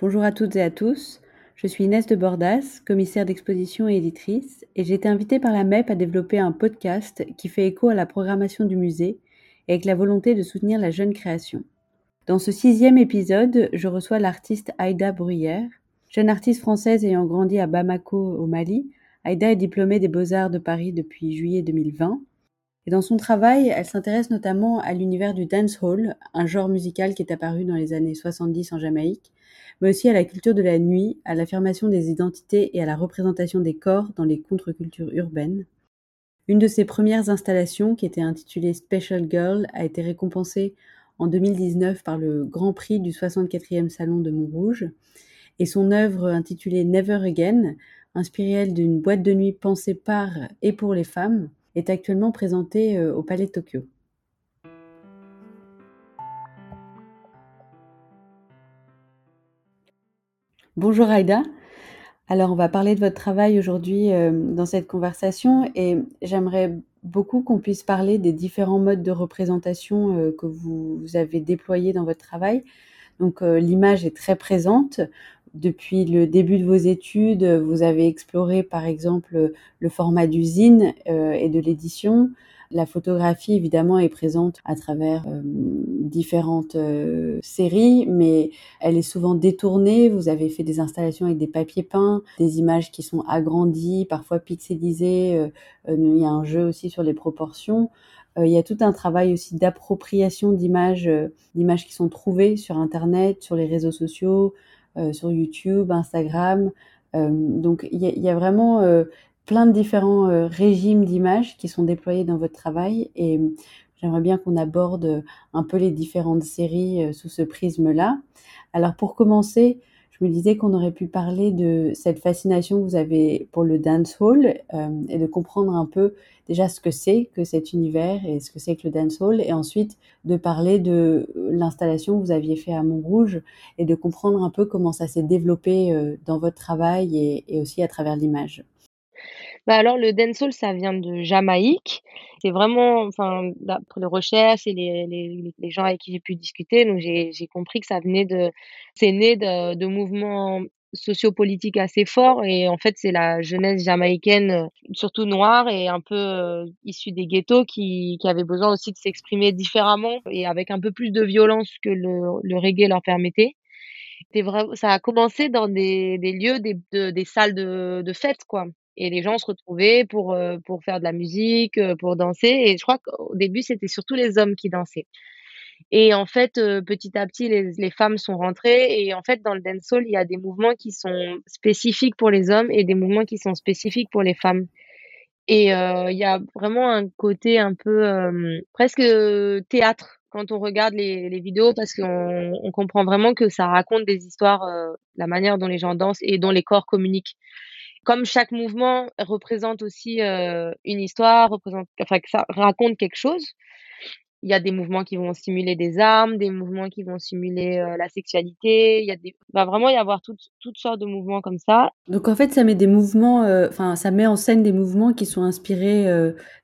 Bonjour à toutes et à tous. Je suis Inès de Bordas, commissaire d'exposition et éditrice, et j'ai été invitée par la MEP à développer un podcast qui fait écho à la programmation du musée et avec la volonté de soutenir la jeune création. Dans ce sixième épisode, je reçois l'artiste Aïda Bruyère. Jeune artiste française ayant grandi à Bamako au Mali, Aïda est diplômée des Beaux-Arts de Paris depuis juillet 2020. Et dans son travail, elle s'intéresse notamment à l'univers du dancehall, un genre musical qui est apparu dans les années 70 en Jamaïque, mais aussi à la culture de la nuit, à l'affirmation des identités et à la représentation des corps dans les contre-cultures urbaines. Une de ses premières installations, qui était intitulée Special Girl, a été récompensée en 2019 par le Grand Prix du 64e Salon de Montrouge, et son œuvre intitulée Never Again, inspirée d'une boîte de nuit pensée par et pour les femmes, est actuellement présentée euh, au Palais de Tokyo. Bonjour Aïda. Alors on va parler de votre travail aujourd'hui euh, dans cette conversation et j'aimerais beaucoup qu'on puisse parler des différents modes de représentation euh, que vous, avez déployés dans votre travail. Donc l'image est très présente. Depuis le début de vos études, vous avez exploré par exemple le format d'usine et de l'édition, la photographie, évidemment, est présente à travers euh, différentes euh, séries, mais elle est souvent détournée. Vous avez fait des installations avec des papiers peints, des images qui sont agrandies, parfois pixelisées. Euh, il y a un jeu aussi sur les proportions. il y a tout un travail aussi d'appropriation d'images, d'images qui sont trouvées sur Internet, sur les réseaux sociaux, sur YouTube, Instagram. donc il y, a, vraiment plein de différents euh, régimes d'images qui sont déployés dans votre travail et euh, j'aimerais bien qu'on aborde euh, un peu les différentes séries sous ce prisme-là. Alors pour commencer, je me disais qu'on aurait pu parler de cette fascination que vous avez pour le dancehall et de comprendre un peu déjà ce que c'est que cet univers et ce que c'est que le dancehall et ensuite de parler de l'installation que vous aviez fait à Montrouge et de comprendre un peu comment ça s'est développé dans votre travail et aussi à travers l'image. Bah, alors le dancehall, ça vient de Jamaïque. C'est vraiment, enfin, pour les recherches et les, les, gens avec qui j'ai pu discuter, donc j'ai compris que ça venait de, c'est né de, de mouvements sociopolitiques assez forts et en fait c'est la jeunesse jamaïcaine, surtout noire et un peu euh, issue des ghettos qui, qui avait besoin aussi de s'exprimer différemment et avec un peu plus de violence que le, le reggae leur permettait. Ça a commencé dans des, des lieux, des, des salles de, de fête, quoi et les gens se retrouvaient pour, euh, pour faire de la musique, euh, pour danser. Et je crois qu'au début, c'était surtout les hommes qui dansaient. Et en fait, euh, petit à petit, les, les, femmes sont rentrées. Et en fait, dans le dancehall, il y a des mouvements qui sont spécifiques pour les hommes et des mouvements qui sont spécifiques pour les femmes. Et il y a vraiment un côté un peu presque théâtre quand on regarde les, les vidéos parce qu'on on comprend vraiment que ça raconte des histoires, la manière dont les gens dansent et dont les corps communiquent comme chaque mouvement représente aussi euh, une histoire, représente, enfin, ça raconte quelque chose, il y a des mouvements qui vont simuler des armes, des mouvements qui vont simuler euh, la sexualité. Il y a des, va vraiment y avoir toutes, toutes sortes de mouvements comme ça. Donc en fait, ça met des mouvements, euh, enfin, ça met en scène des mouvements qui sont inspirés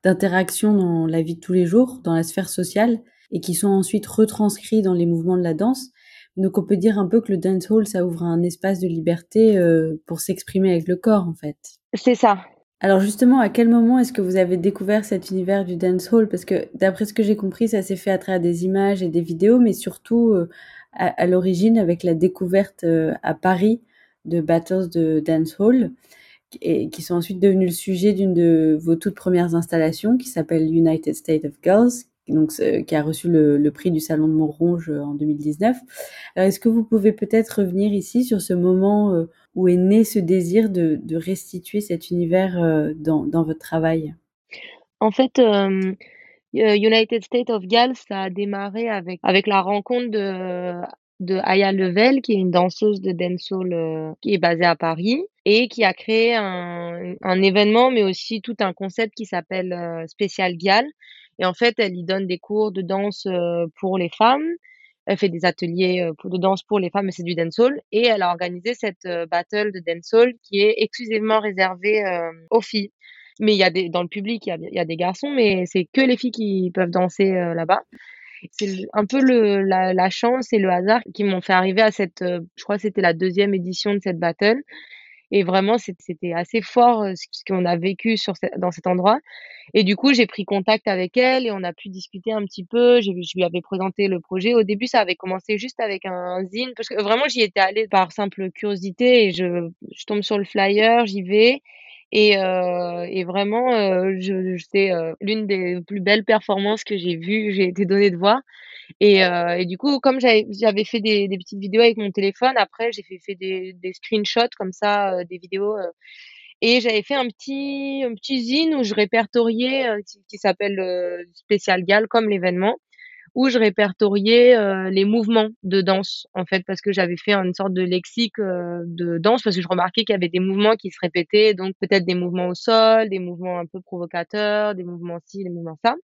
d'interactions dans la vie de tous les jours, dans la sphère sociale, et qui sont ensuite retranscrits dans les mouvements de la danse. Donc on peut dire un peu que le dancehall, ça ouvre un espace de liberté euh, pour s'exprimer avec le corps, en fait. C'est ça. Alors justement, à quel moment est-ce que vous avez découvert cet univers du dancehall? Parce que d'après ce que j'ai compris, ça s'est fait à travers des images et des vidéos, mais surtout euh, à, l'origine avec la découverte euh, à Paris de battles de dancehall, et qui sont ensuite devenus le sujet d'une de vos toutes premières installations, qui s'appelle United States of Girls, donc qui a reçu le, prix du Salon de Montronge euh, en 2019. Alors, est-ce que vous pouvez peut-être revenir ici sur ce moment euh, où est né ce désir de, restituer cet univers euh, dans, votre travail? En fait, United States of Gals, ça a démarré avec, avec la rencontre de, Aya Level, qui est une danseuse de dancehall qui est basée à Paris et qui a créé un, événement, mais aussi tout un concept qui s'appelle Special Gal, et en fait, elle y donne des cours de danse pour les femmes. Elle fait des ateliers de danse pour les femmes, mais c'est du dancehall. Et elle a organisé cette battle de dancehall qui est exclusivement réservée aux filles. Mais il y a des, dans le public, il y a, des garçons, mais c'est que les filles qui peuvent danser là-bas. C'est un peu la chance et le hasard qui m'ont fait arriver à cette, je crois que c'était la deuxième édition de cette battle et vraiment c'était assez fort, heu, ce qu'on a vécu dans cet endroit et du coup, j'ai pris contact avec elle et on a pu discuter un petit peu. J'ai je lui avais présenté le projet. Au début, ça avait commencé juste avec un zine parce que vraiment j'y étais allée par simple curiosité et je je tombe sur le flyer, j'y vais et heu et vraiment, heu, je c'est, heu, l'une des plus belles performances que j'ai vues, j'ai été donnée de voir. Et et du coup, comme j'avais fait des petites vidéos avec mon téléphone, après j'ai fait des screenshots comme ça, des vidéos, et j'avais fait un petit un petit zine où je répertoriais, qui qui s'appelle, Spécial Gal comme l'événement, où je répertoriais, heu, les mouvements de danse, en fait, parce que j'avais fait une sorte de lexique, heu, de danse parce que je remarquais qu'il y avait des mouvements qui se répétaient, donc peut-être des mouvements au sol, des mouvements un peu provocateurs, des mouvements ci, des mouvements ça.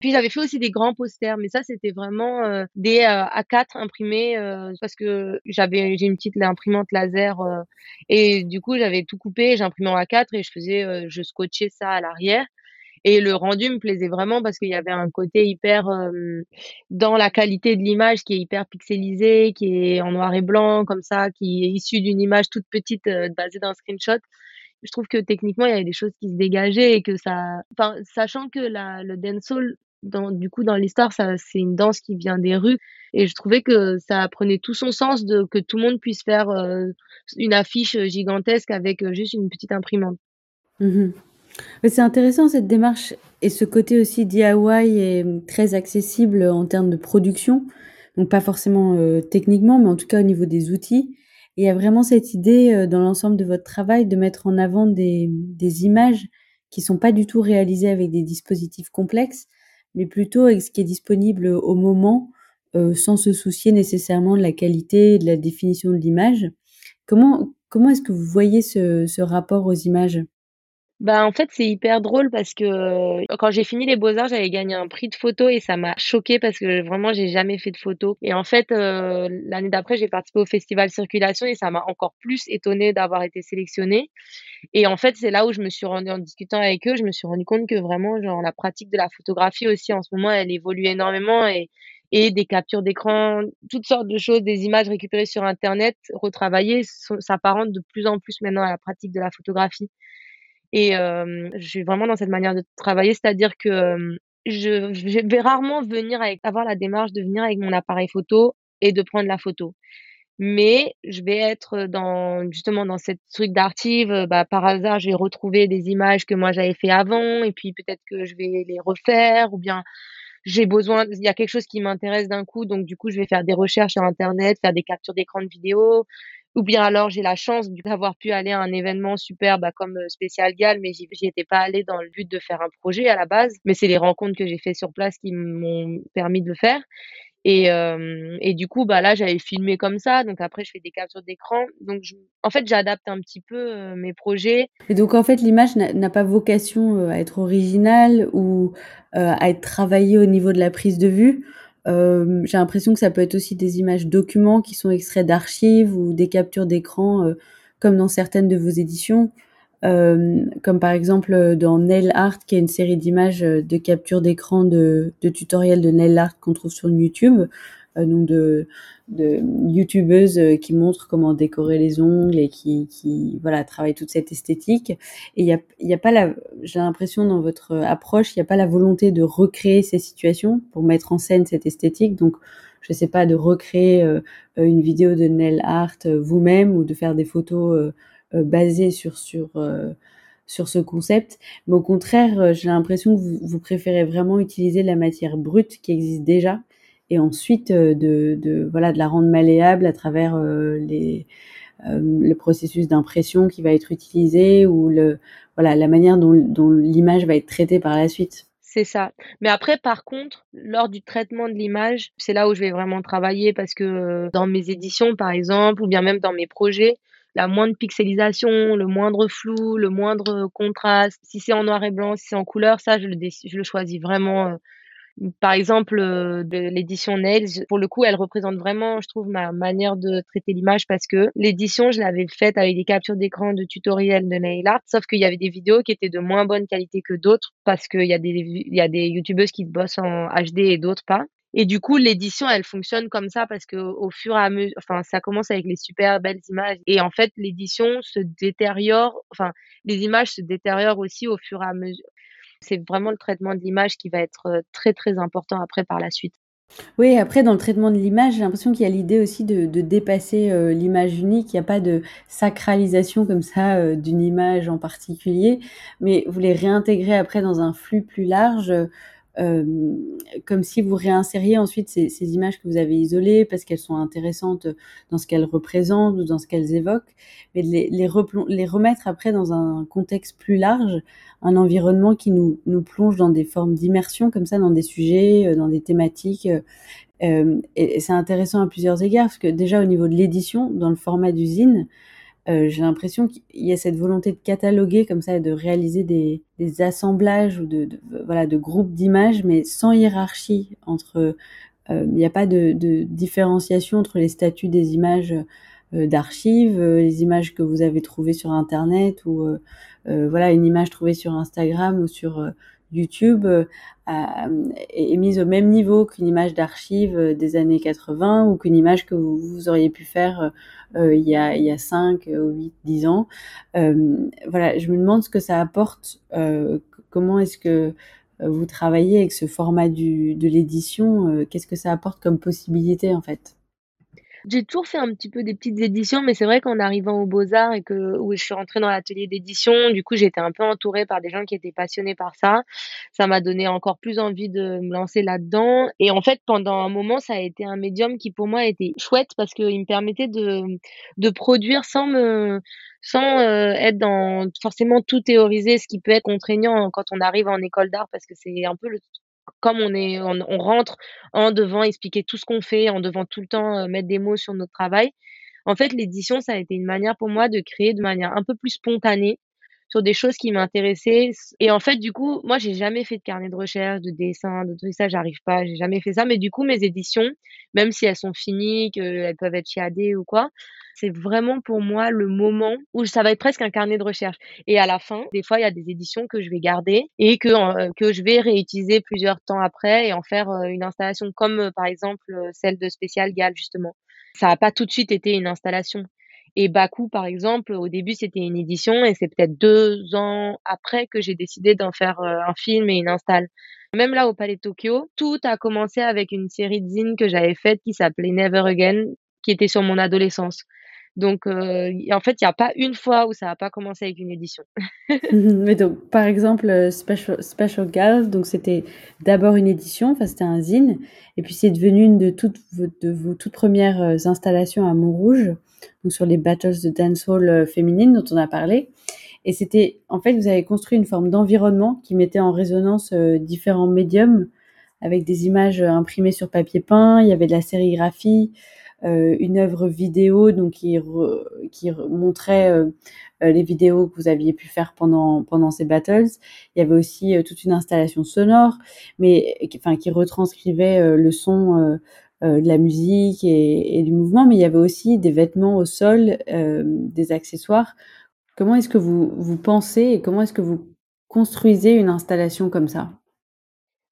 Puis j'avais fait aussi des grands posters, mais ça c'était vraiment, heu, des, heu, A4 imprimés, heu, parce que j'avais j'ai une petite imprimante laser, heu et du coup j'avais tout coupé, j'imprimais en A4 et je faisais, heu, je scotchais ça à l'arrière et le rendu me plaisait vraiment parce qu'il y avait un côté hyper, hem, dans la qualité de l'image qui est hyper pixelisée, qui est en noir et blanc comme ça, qui est issue d'une image toute petite, heu, basée d'un screenshot. Je trouve que techniquement, il y avait des choses qui se dégageaient et que ça enfin, sachant que la le dancehall dans du coup, dans l'histoire, ça c'est une danse qui vient des rues et je trouvais que ça prenait tout son sens de que tout le monde puisse faire, heu, une affiche, gigantesque avec, heu, juste une petite imprimante. Mmh c'est intéressant cette démarche et ce côté aussi DIY est, très accessible, en termes de production. Donc pas forcément, heu, techniquement, mais en tout cas au niveau des outils. Il y a vraiment cette idée, heu, dans l'ensemble de votre travail de mettre en avant des, des images qui sont pas du tout réalisées avec des dispositifs complexes, mais plutôt avec ce qui est disponible, au moment, heu, sans se soucier nécessairement de la qualité et de la définition de l'image. Comment comment est-ce que vous voyez ce ce rapport aux images? Bah, en fait, c'est hyper drôle parce que, heu, quand j'ai fini les beaux-arts, j'avais gagné un prix de photo et ça m'a choquée parce que vraiment j'ai jamais fait de photo et en fait, heu, l'année d'après, j'ai participé au festival Circulation et ça m'a encore plus étonnée d'avoir été sélectionnée et en fait, c'est là où je me suis rendue en discutant avec eux, je me suis rendue compte que vraiment, genre, la pratique de la photographie aussi en ce moment, elle évolue énormément et et des captures d'écran, toutes sortes de choses, des images récupérées sur internet, retravaillées, s'apparentent de plus en plus maintenant à la pratique de la photographie. Et je suis vraiment dans cette manière de travailler, c'est-à-dire que, je vais rarement venir avec avoir la démarche de venir avec mon appareil photo et de prendre la photo. Mais je vais être dans justement dans cette truc d'archive, bah, par hasard, je vais retrouver des images que moi j'avais fait avant et puis peut-être que je vais les refaire ou bien j'ai besoin il y a quelque chose qui m'intéresse d'un coup, donc du coup, je vais faire des recherches sur internet, faire des captures d'écran de vidéo ou bien alors j'ai la chance d'avoir pu aller à un événement super, bah, comme, heu, Spécial Gal, mais j'y étais pas allée dans le but de faire un projet à la base, mais c'est les rencontres que j'ai fait sur place qui m'ont permis de le faire et et du coup, bah, là, j'avais filmé comme ça, donc après je fais des captures d'écran, donc en fait, j'adapte un petit peu, heu, mes projets. Et donc en fait, l'image n'a pas vocation, à être originale ou, à être travaillée au niveau de la prise de vue. Hem, j'ai l'impression que ça peut être aussi des images documents qui sont extraits d'archives ou des captures d'écran, heu, comme dans certaines de vos éditions. Hem, comme par exemple, dans Nail Art qui est une série d'images, de capture d'écran de tutoriels de nail art qu'on trouve sur YouTube, de youtubeuses, heu, qui montrent comment décorer les ongles et qui voilà, travaillent toute cette esthétique et il y a a pas la j'ai l'impression dans votre, approche, il y a pas la volonté de recréer ces situations pour mettre en scène cette esthétique donc je sais pas, de recréer, heu, une vidéo de nail art, vous-même ou de faire des photos, basées sur sur, sur ce concept. Mais au contraire, j'ai l'impression que vous préférez vraiment utiliser la matière brute qui existe déjà et ensuite, heu, de de voilà, de la rendre malléable à travers, heu, les, hem, le processus d'impression qui va être utilisé ou le voilà, la manière dont dont l'image va être traitée par la suite. C'est ça. Mais après, par contre, lors du traitement de l'image, c'est là où je vais vraiment travailler parce que, dans mes éditions, par exemple, ou bien même dans mes projets, la moindre pixelisation, le moindre flou, le moindre contraste, si c'est en noir et blanc, si c'est en couleur, ça je le je le choisis vraiment, par exemple, de l'édition Nails, pour le coup, elle représente vraiment, je trouve, ma manière de traiter l'image parce que l'édition, je l'avais faite avec des captures d'écran de tutoriels de nail art, sauf qu'il y avait des vidéos qui étaient de moins bonne qualité que d'autres parce qu'il y a des il y a des youtubeuses qui bossent en HD et d'autres pas Et du coup, l'édition, elle fonctionne comme ça parce qu'au au fur et à mesure enfin, ça commence avec les super belles images et en fait, l'édition se détériore, enfin, les images se détériorent aussi au fur et à mesure. C'est vraiment le traitement de l'image qui va être, heu, très, très important après par la suite. Oui, après dans le traitement de l'image, j'ai l'impression qu'il y a l'idée aussi de dépasser, heu, l'image unique. Il y a pas de sacralisation comme ça, heu, d'une image en particulier, mais vous les réintégrez après dans un flux plus large, comme si vous réinsériez ensuite ces images que vous avez isolées parce qu'elles sont intéressantes, dans ce qu'elles représentent ou dans ce qu'elles évoquent, mais de les remettre après dans un contexte plus large, un environnement qui nous nous plonge dans des formes d'immersion comme ça, dans des sujets, heu, dans des thématiques, heu, hem et et c'est intéressant à plusieurs égards parce que déjà au niveau de l'édition, dans le format du heu, j'ai l'impression qu'il y a cette volonté de cataloguer comme ça et de réaliser des assemblages ou de voilà, de groupes d'images, mais sans hiérarchie entre, heu, il y a pas de différenciation entre les statuts des images, heu, d'archives, les images que vous avez trouvées sur internet ou, voilà, une image trouvée sur Instagram ou sur, YouTube, est mise au même niveau qu'une image d'archive, des années 80 ou qu'une image que vous auriez pu faire, heu, il y a il y a 5 ou 8-10 ans. Hem, voilà, je me demande ce que ça apporte, heu, c comment est-ce que, heu, vous travaillez avec ce format de l'édition, qu'est-ce que ça apporte comme possibilité, en fait? J'ai toujours fait un petit peu des petites éditions, mais c'est vrai qu'en arrivant aux Beaux-Arts et que où je suis rentrée dans l'atelier d'édition, du coup, j'étais un peu entourée par des gens qui étaient passionnés par ça. Ça m'a donné encore plus envie de me lancer là-dedans et en fait, pendant un moment, ça a été un médium qui, pour moi, était chouette parce qu'il me permettait de de produire sans me sans, heu, être dans forcément tout théoriser, ce qui peut être contraignant quand on arrive en école d'art parce que c'est un peu le comme on est on rentre en devant expliquer tout ce qu'on fait, en devant tout le temps, heu, mettre des mots sur notre travail. En fait, l'édition, ça a été une manière pour moi de créer de manière un peu plus spontanée sur des choses qui m'intéressaient. Et en fait, du coup, moi, j'ai jamais fait de carnet de recherche, de dessin, de trucs, ça, j'arrive pas, j'ai jamais fait ça, mais du coup, mes éditions, même si elles sont finies, qu'elles peuvent être chiadées ou quoi, c'est vraiment pour moi le moment où ça va être presque un carnet de recherche. Et à la fin, des fois, il y a des éditions que je vais garder et que heu, que je vais réutiliser plusieurs temps après et en faire, heu, une installation comme, par exemple, celle de Spécial Gall, justement. Ça a pas tout de suite été une installation et Bakou, par exemple, au début, c'était une édition et c'est peut-être 2 ans après que j'ai décidé d'en faire, heu, un film et une install. Même là, au Palais de Tokyo, tout a commencé avec une série de zines que j'avais faite qui s'appelait Never Again, qui était sur mon adolescence. Donc heu, y en fait, il y a pas une fois où ça a pas commencé avec une édition. Mais donc, par exemple, heu, Special Special donc c'était d'abord une édition, enfin, c'était un zine et puis c'est devenu une de toutes vos toutes 1res, heu, installations à Montrouge, donc sur les battles de dancehall, heu, féminines dont on a parlé et c'était en fait, vous avez construit une forme d'environnement qui mettait en résonance, différents médiums avec des images, imprimées sur papier peint, il y avait de la sérigraphie, une œuvre vidéo donc qui re qui montrait, heu heu, les vidéos que vous aviez pu faire pendant pendant ces battles. Il y avait aussi, toute une installation sonore, mais enfin, qui retranscrivait, le son, de la musique et et du mouvement, mais il y avait aussi des vêtements au sol, hem, des accessoires. Comment est-ce que vous vous pensez et comment est-ce que vous construisez une installation comme ça?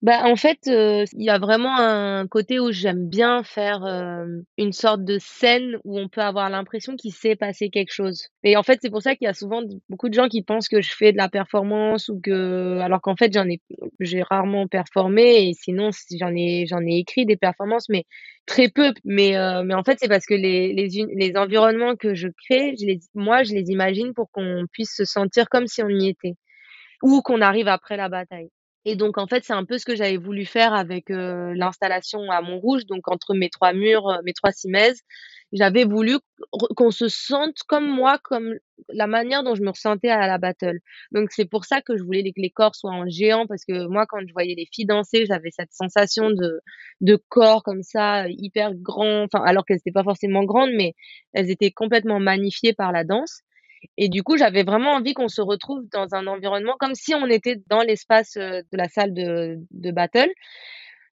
Bah, en fait, heu, il y a vraiment un côté où j'aime bien faire, hem, une sorte de scène où on peut avoir l'impression qu'il s'est passé quelque chose et en fait, c'est pour ça qu'il y a souvent beaucoup de gens qui pensent que je fais de la performance ou que alors qu'en fait, j'en ai j'ai rarement performé et sinon si j'en ai j'en ai écrit des performances, mais très peu. Mais heu, mais en fait, c'est parce que les les les environnements que je crée, je les moi, je les imagine pour qu'on puisse se sentir comme si on y était ou qu'on arrive après la bataille et donc en fait, c'est un peu ce que j'avais voulu faire avec, heu, l'installation à Montrouge, donc entre mes 3 murs, heu, mes 3 simèses. J'avais voulu qu'on se sente comme moi, comme la manière dont je me ressentais à la battle. Donc c'est pour ça que je voulais que les corps soient en géant parce que moi, quand je voyais les filles danser, j'avais cette sensation de de corps comme ça, hyper grands, enfin alors qu'elles étaient pas forcément grandes, mais elles étaient complètement magnifiées par la danse et du coup, j'avais vraiment envie qu'on se retrouve dans un environnement comme si on était dans l'espace, heu, de la salle de de battle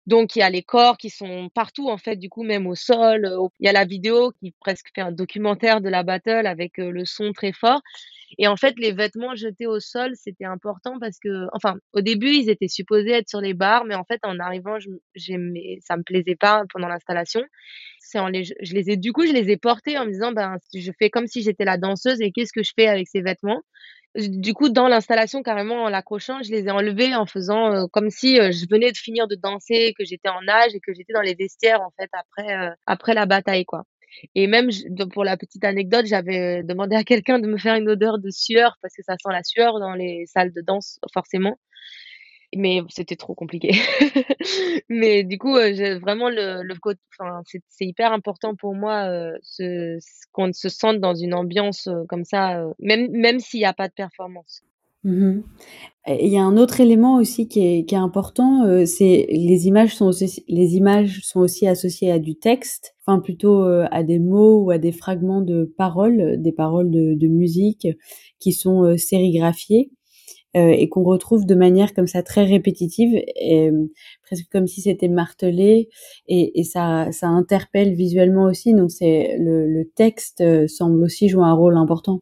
Donc il y a les corps qui sont partout en fait, du coup même au sol, heu, il y a la vidéo qui presque fait un documentaire de la battle avec, heu, le son très fort et en fait les vêtements jetés au sol, c'était important parce que enfin au début ils étaient supposés être sur les barres, mais en fait en arrivant ça me plaisait pas pendant l'installation. C'est en les je les ai du coup je les ai portés en me disant: «Ben je fais comme si j'étais la danseuse et qu'est-ce que je fais avec ces vêtements?» Du coup, dans l'installation, carrément, en l'accrochant, je les ai enlevés en faisant, heu, comme si, heu, je venais de finir de danser, que j'étais en nage et que j'étais dans les vestiaires, en fait, après, heu, après la bataille, quoi. Et même pour la petite anecdote, j'avais, demandé à quelqu'un de me faire une odeur de sueur parce que ça sent la sueur dans les salles de danse, forcément mais c'était trop compliqué. Mais du coup, j'ai vraiment le le enfin, c'est hyper important pour moi, heu, ce qu'on se sente dans une ambiance, heu, comme ça, même même s'il y a pas de performance. Mmh et il y a un autre élément aussi qui est qui est important, c'est les images sont aussi les images sont aussi associées à du texte, enfin plutôt, à des mots ou à des fragments de paroles, des paroles de musique qui sont, sérigraphiées euh, et qu'on retrouve de manière comme ça très répétitive, euh, presque comme si c'était martelé, et, ça, interpelle visuellement aussi. Donc c'est le, texte euh, semble aussi jouer un rôle important.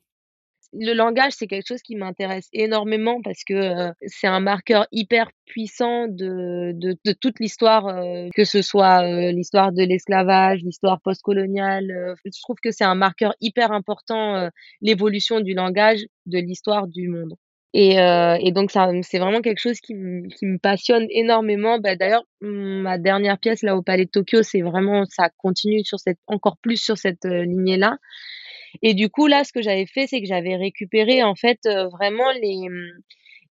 Le langage, c'est quelque chose qui m'intéresse énormément parce que c'est un marqueur hyper puissant de, toute l'histoire, que ce soit l'histoire de l'esclavage, l'histoire postcoloniale. je trouve que c'est un marqueur hyper important, l'évolution du langage, de l'histoire du monde. Et, euh, et donc ça, c'est vraiment quelque chose qui qui me passionne énormément. Bah, d'ailleurs, ma dernière pièce là au Palais de Tokyo, c'est vraiment ça continue sur cette encore plus sur cette, heu, lignée-là. Et du coup là, ce que j'avais fait, c'est que j'avais récupéré en fait, heu, vraiment les,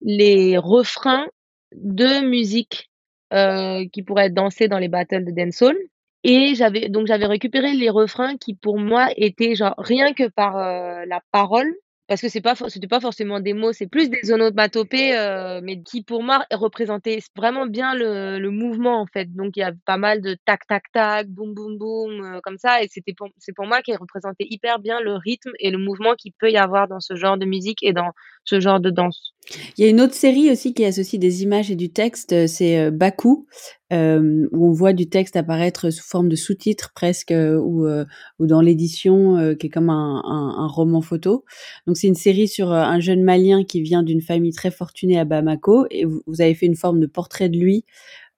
les refrains de musique, heu, qui pourraient être dansés dans les battles de dancehall et j'avais donc j'avais récupéré les refrains qui pour moi étaient genre rien que par, heu, la parole parce que c'est pas pas forcément des mots, c'est plus des onomatopées, heu, mais qui pour moi représentaient vraiment bien le le mouvement, en fait. Donc il y a pas mal de tac tac tac, boum boum boum, heu, comme ça et c'était c'est pour moi qui représentait hyper bien le rythme et le mouvement qu'il peut y avoir dans ce genre de musique et dans ce genre de danse. Il y a une autre série aussi qui associe des images et du texte, c'est, heu, Baku, euh, où on voit du texte apparaître sous forme de sous-titres presque euh, ou, euh, ou dans l'édition euh, qui est comme un, un, un, roman photo. Donc c'est une série sur un jeune Malien qui vient d'une famille très fortunée à Bamako et vous, vous, avez fait une forme de portrait de lui.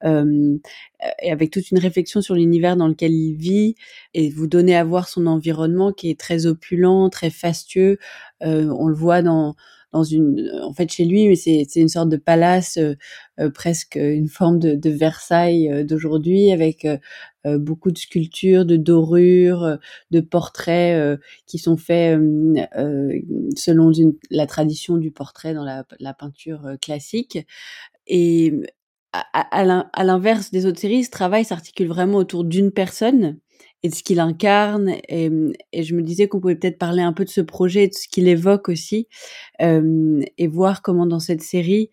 et avec toute une réflexion sur l'univers dans lequel il vit et vous donnez à voir son environnement qui est très opulent, très fastueux. on le voit dans dans une, en fait, chez lui, mais c'est une sorte de palace, euh, euh, presque une forme de, de Versailles euh, d'aujourd'hui, avec beaucoup de sculptures, de dorures, de portraits qui sont faits selon une, la tradition du portrait dans la, la peinture classique. Et à, à l'inverse des autres séries, ce travail s'articule vraiment autour d'une personne et de ce qu'il incarne. Et, et, je me disais qu'on pouvait peut-être parler un peu de ce projet, de ce qu'il évoque aussi, euh, et voir comment dans cette série,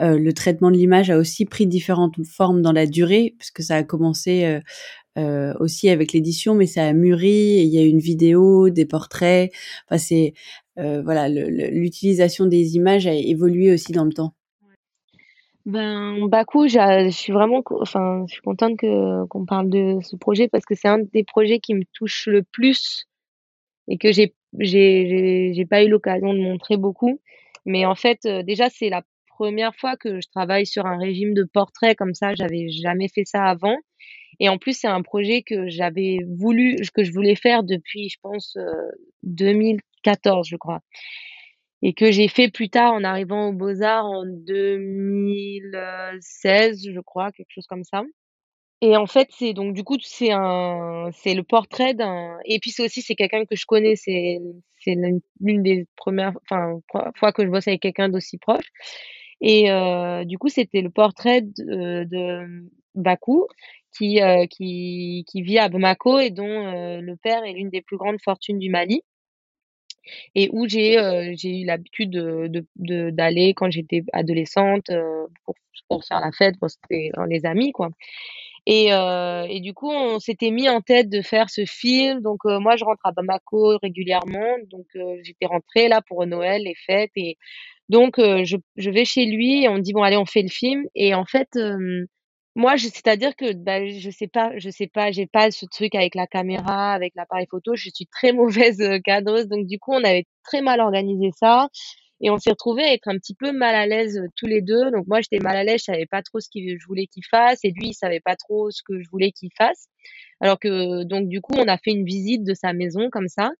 euh, le traitement de l'image a aussi pris différentes formes dans la durée, puisque ça a commencé euh, aussi avec l'édition, mais ça a mûri. il y a une vidéo, des portraits. Enfin, c'est voilà, l'utilisation des images a évolué aussi dans le temps. Ben, Bakou, je suis vraiment, enfin, je suis contente que qu'on parle de ce projet parce que c'est un des projets qui me touche le plus et que j'ai j'ai pas eu l'occasion de montrer beaucoup. Mais en fait, euh, déjà, c'est la première fois que je travaille sur un régime de portrait comme ça. J'avais jamais fait ça avant. Et en plus, c'est un projet que j'avais voulu, que je voulais faire depuis, je pense, 2014, euh, je crois et que j'ai fait plus tard en arrivant aux Beaux-Arts en 2016, je crois, quelque chose comme ça. Et en fait, c'est donc du coup, c'est un c'est le portrait d'un et puis c'est aussi c'est quelqu'un que je connais, c'est c'est l'une des premières enfin fois que je bosse avec quelqu'un d'aussi proche et euh, du coup, c'était le portrait de, de Bakou qui, euh, qui qui vit à Bamako et dont euh, le père est l'une des plus grandes fortunes du Mali et où j'ai euh, eu l'habitude de, de, d'aller quand j'étais adolescente euh, pour, pour faire la fête, pour c'était les amis quoi. Et, euh, et du coup, on s'était mis en tête de faire ce film. Donc moi, je rentre à Bamako régulièrement. Donc j'étais rentrée là pour Noël, les fêtes. Et donc je, je vais chez lui et on dit bon allez, on fait le film. Et en fait, Moi, c'est-à-dire que, bah, je sais pas je sais pas, j'ai pas ce truc avec la caméra, avec l'appareil photo. Je suis très mauvaise, heu, cadreuse, donc du coup, on avait très mal organisé ça et on s'est retrouvés à être un petit peu mal à l'aise, heu, tous les 2. Donc moi, j'étais mal à l'aise, je savais pas trop ce que je voulais qu'il fasse et lui, il savait pas trop ce que je voulais qu'il fasse. Alors que donc du coup, on a fait une visite de sa maison comme ça.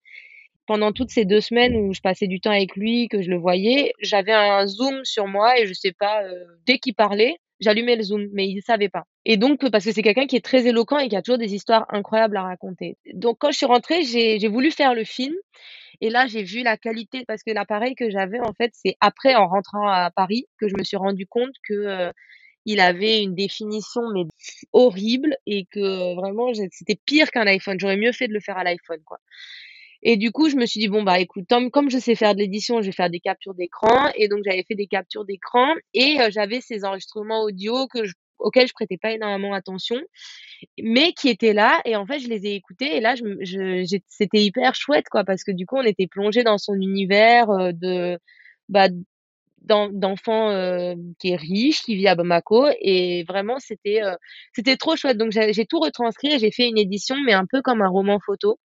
Pendant toutes ces 2 semaines où je passais du temps avec lui, que je le voyais, j'avais un zoom sur moi et je sais pas, heu, dès qu'il parlait, j'allumais le zoom, mais il savait pas. Et donc, parce que c'est quelqu'un qui est très éloquent et qui a toujours des histoires incroyables à raconter. Donc quand je suis rentrée, j'ai voulu faire le film et là, j'ai vu la qualité parce que l'appareil que j'avais, en fait, c'est après, en rentrant à Paris, que je me suis rendu compte que, heu, il avait une définition, mais horrible et que vraiment, c'était pire qu'un iPhone. J'aurais mieux fait de le faire à l'iPhone, quoi. Et du coup, je me suis dit: «Bon, bah, écoute, comme je sais faire de l'édition, je vais faire des captures d'écran» et donc j'avais fait des captures d'écran. Et heu, j'avais ces enregistrements audio que je auxquels je prêtais pas énormément attention, mais qui étaient là. Et en fait, je les ai écoutés. Et là, c'était hyper chouette, quoi, parce que du coup, on était plongés dans son univers, heu, de, bah, d'en d'enfant, heu, qui est riche, qui vit à Bamako. Et vraiment c'était, c'était trop chouette. Donc j'ai tout retranscrit et j'ai fait une édition, mais un peu comme un roman photo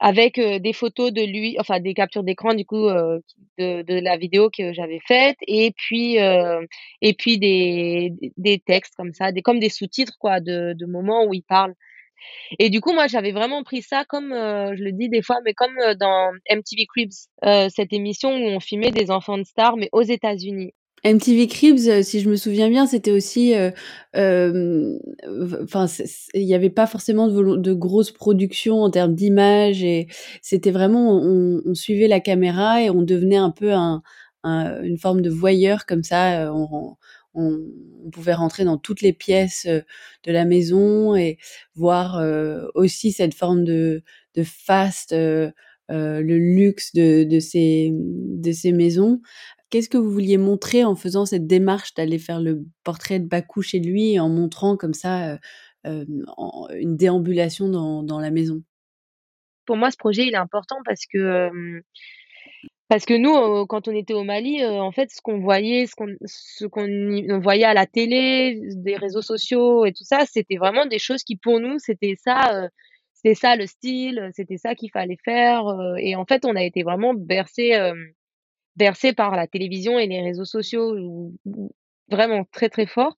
avec, des photos de lui enfin des captures d'écran du coup, de de la vidéo que j'avais faite et puis, et puis des des textes comme ça, des comme des sous-titres quoi de de moments où il parle. Et du coup, moi, j'avais vraiment pris ça comme, heu, je le dis des fois, mais comme, dans MTV Cribs, heu, cette émission où on filmait des enfants de stars, mais aux États-Unis. MTV Cribs, heu, si je me souviens bien, c'était aussi, heu, hem, enfin, c il y avait pas forcément de grosses productions en termes d'images et c'était vraiment on suivait la caméra et on devenait un peu un un une forme de voyeur comme ça, on pouvait rentrer dans toutes les pièces, de la maison et voir, aussi cette forme de faste, le luxe de ces maisons. Qu'est-ce que vous vouliez montrer en faisant cette démarche d'aller faire le portrait de Bakou chez lui et en montrant comme ça, heu, hem, en une déambulation dans la maison? Pour moi, ce projet, il est important parce que, parce que nous, quand on était au Mali, heu, en fait, ce qu'on voyait, ce qu'on voyait à la télé, des réseaux sociaux et tout ça, c'était vraiment des choses qui, pour nous, c'était ça, c'était ça le style, c'était ça qu'il fallait faire, et en fait, on a été vraiment bercés, hem, bercés par la télévision et les réseaux sociaux ou ou vraiment très, très fort.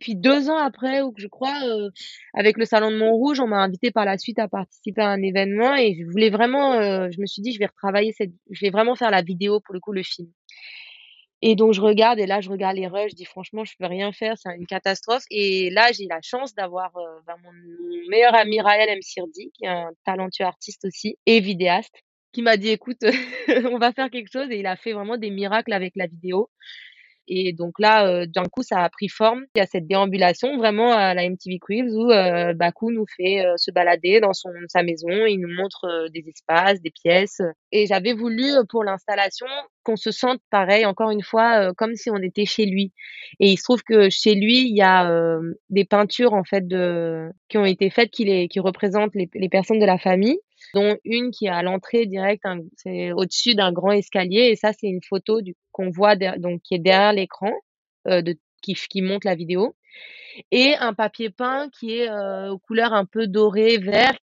Puis 2 ans après ou je crois, heu, avec le salon de Montrouge, on m'a invitée par la suite à participer à un événement et je voulais vraiment, heu, je me suis dit: «Je vais retravailler cette je vais vraiment faire la vidéo, pour le coup, le film» et donc je regarde et là, je regarde les rushs, je dis: «Franchement, je peux rien faire, c'est une catastrophe» et là, j'ai la chance d'avoir, heu, bah, mon meilleur ami Raël Msirdi, qui est un talentueux artiste aussi et vidéaste, qui m'a dit: «Écoute, on va faire quelque chose» et il a fait vraiment des miracles avec la vidéo. Et donc là, heu, d'un coup, ça a pris forme. Il y a cette déambulation vraiment à la MTV Cribs où, heu, Bakou nous fait, heu, se balader dans son sa maison. Il nous montre, heu, des espaces, des pièces, et j'avais voulu, pour l'installation, qu'on se sente pareil, encore une fois, comme si on était chez lui. Et il se trouve que chez lui, il y a, des peintures en fait qui ont été faites qui les qui représentent les personnes de la famille dont une qui est à l'entrée directe, un c'est au-dessus d'un grand escalier. Et ça, c'est une photo qu'on voit donc qui est derrière l'écran, de qui monte la vidéo. Et un papier peint qui est, heu, aux couleurs un peu dorées, vert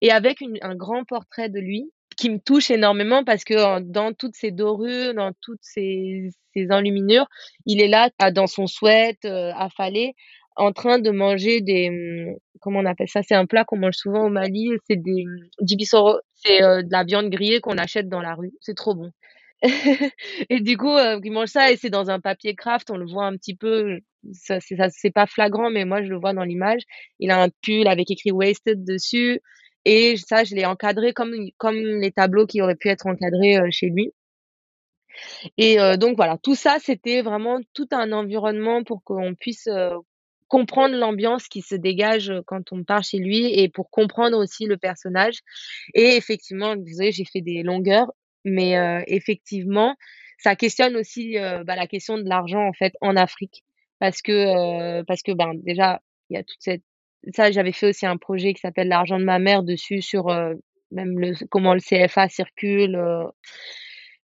et avec un grand portrait de lui qui me touche énormément parce que, dans toutes ces dorures, dans toutes ces ces enluminures, il est là, dans son sweat, heu, affalé, en train de manger des, mmh, comment on appelle ça? C'est un plat qu'on mange souvent au Mali, c'est des, mmh, du bissoro. C'est, heu, de la viande grillée qu'on achète dans la rue. C'est trop bon. Et du coup, heu, il mange ça et c'est dans un papier kraft, on le voit un petit peu, ça c'est ça c'est pas flagrant, mais moi je le vois dans l'image. Il a un pull avec écrit «Wasted» dessus et ça, je l'ai encadré comme comme les tableaux qui auraient pu être encadrés, heu, chez lui. Et heu, donc voilà, tout ça, c'était vraiment tout un environnement pour qu'on puisse, comprendre l'ambiance qui se dégage, quand on part chez lui et pour comprendre aussi le personnage. Et effectivement, désolée, j'ai fait des longueurs, mais effectivement, ça questionne aussi, bah, la question de l'argent, en fait, en Afrique. Parce que, parce que, ben, déjà, il y a toute cette ça, j'avais fait aussi un projet qui s'appelle «L'argent de ma mère» dessus sur, même le comment le CFA circule,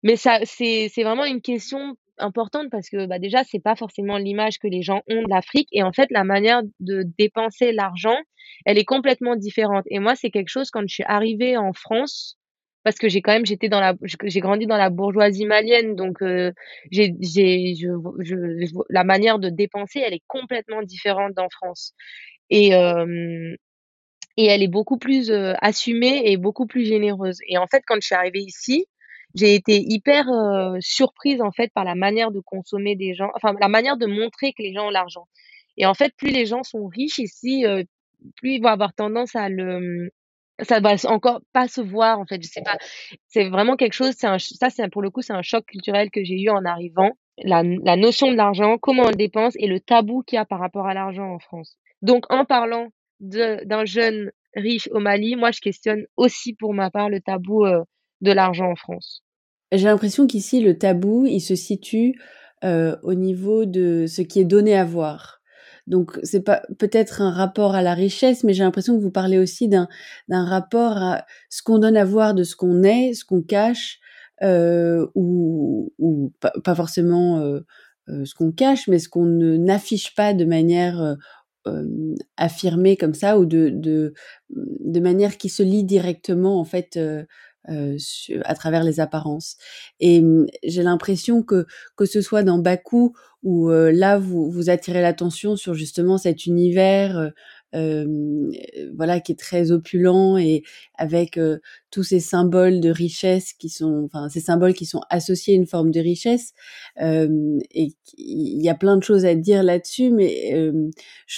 mais ça c'est c'est vraiment une question importante parce que, bah, déjà, c'est pas forcément l'image que les gens ont de l'Afrique et en fait, la manière de dépenser l'argent, elle est complètement différente. Et moi, c'est quelque chose quand je suis arrivée en France, parce que j'ai quand même j'étais dans la j'ai grandi dans la bourgeoisie malienne donc je la manière de dépenser, elle est complètement différente en France. Et elle est beaucoup plus, assumée et beaucoup plus généreuse. Et en fait, quand je suis arrivée ici, j'ai été hyper, heu, surprise, en fait, par la manière de consommer des gens, enfin, la manière de montrer que les gens ont l'argent et en fait, plus les gens sont riches ici, heu, plus ils vont avoir tendance à le, ça va encore pas se voir, en fait, je sais pas. C'est vraiment quelque chose, c'est un ça, c'est pour le coup, c'est un choc culturel que j'ai eu en arrivant. La notion de l'argent, comment on le dépense et le tabou qu'il y a par rapport à l'argent en France. Donc en parlant d'un jeune riche au Mali, moi, je questionne aussi pour ma part le tabou, heu, de l'argent en France. J'ai l'impression qu'ici, le tabou, il se situe, heu, au niveau de ce qui est donné à voir. Donc c'est pas peut-être un rapport à la richesse, mais j'ai l'impression que vous parlez aussi d'un d'un rapport à ce qu'on donne à voir de ce qu'on est, ce qu'on cache, heu, ou ou pas forcément, heu heu, ce qu'on cache, mais ce qu'on n'affiche pas de manière, heu, hem, affirmée comme ça ou de de de manière qui se lie directement en fait, su à travers les apparences. Et mmh, j'ai l'impression que que ce soit dans Bakou où, heu, là vous vous attirez l'attention sur justement cet univers, heu, hem, voilà qui est très opulent et avec, tous ces symboles de richesse qui sont enfin ces symboles qui sont associés à une forme de richesse, hem et il y a plein de choses à dire là-dessus mais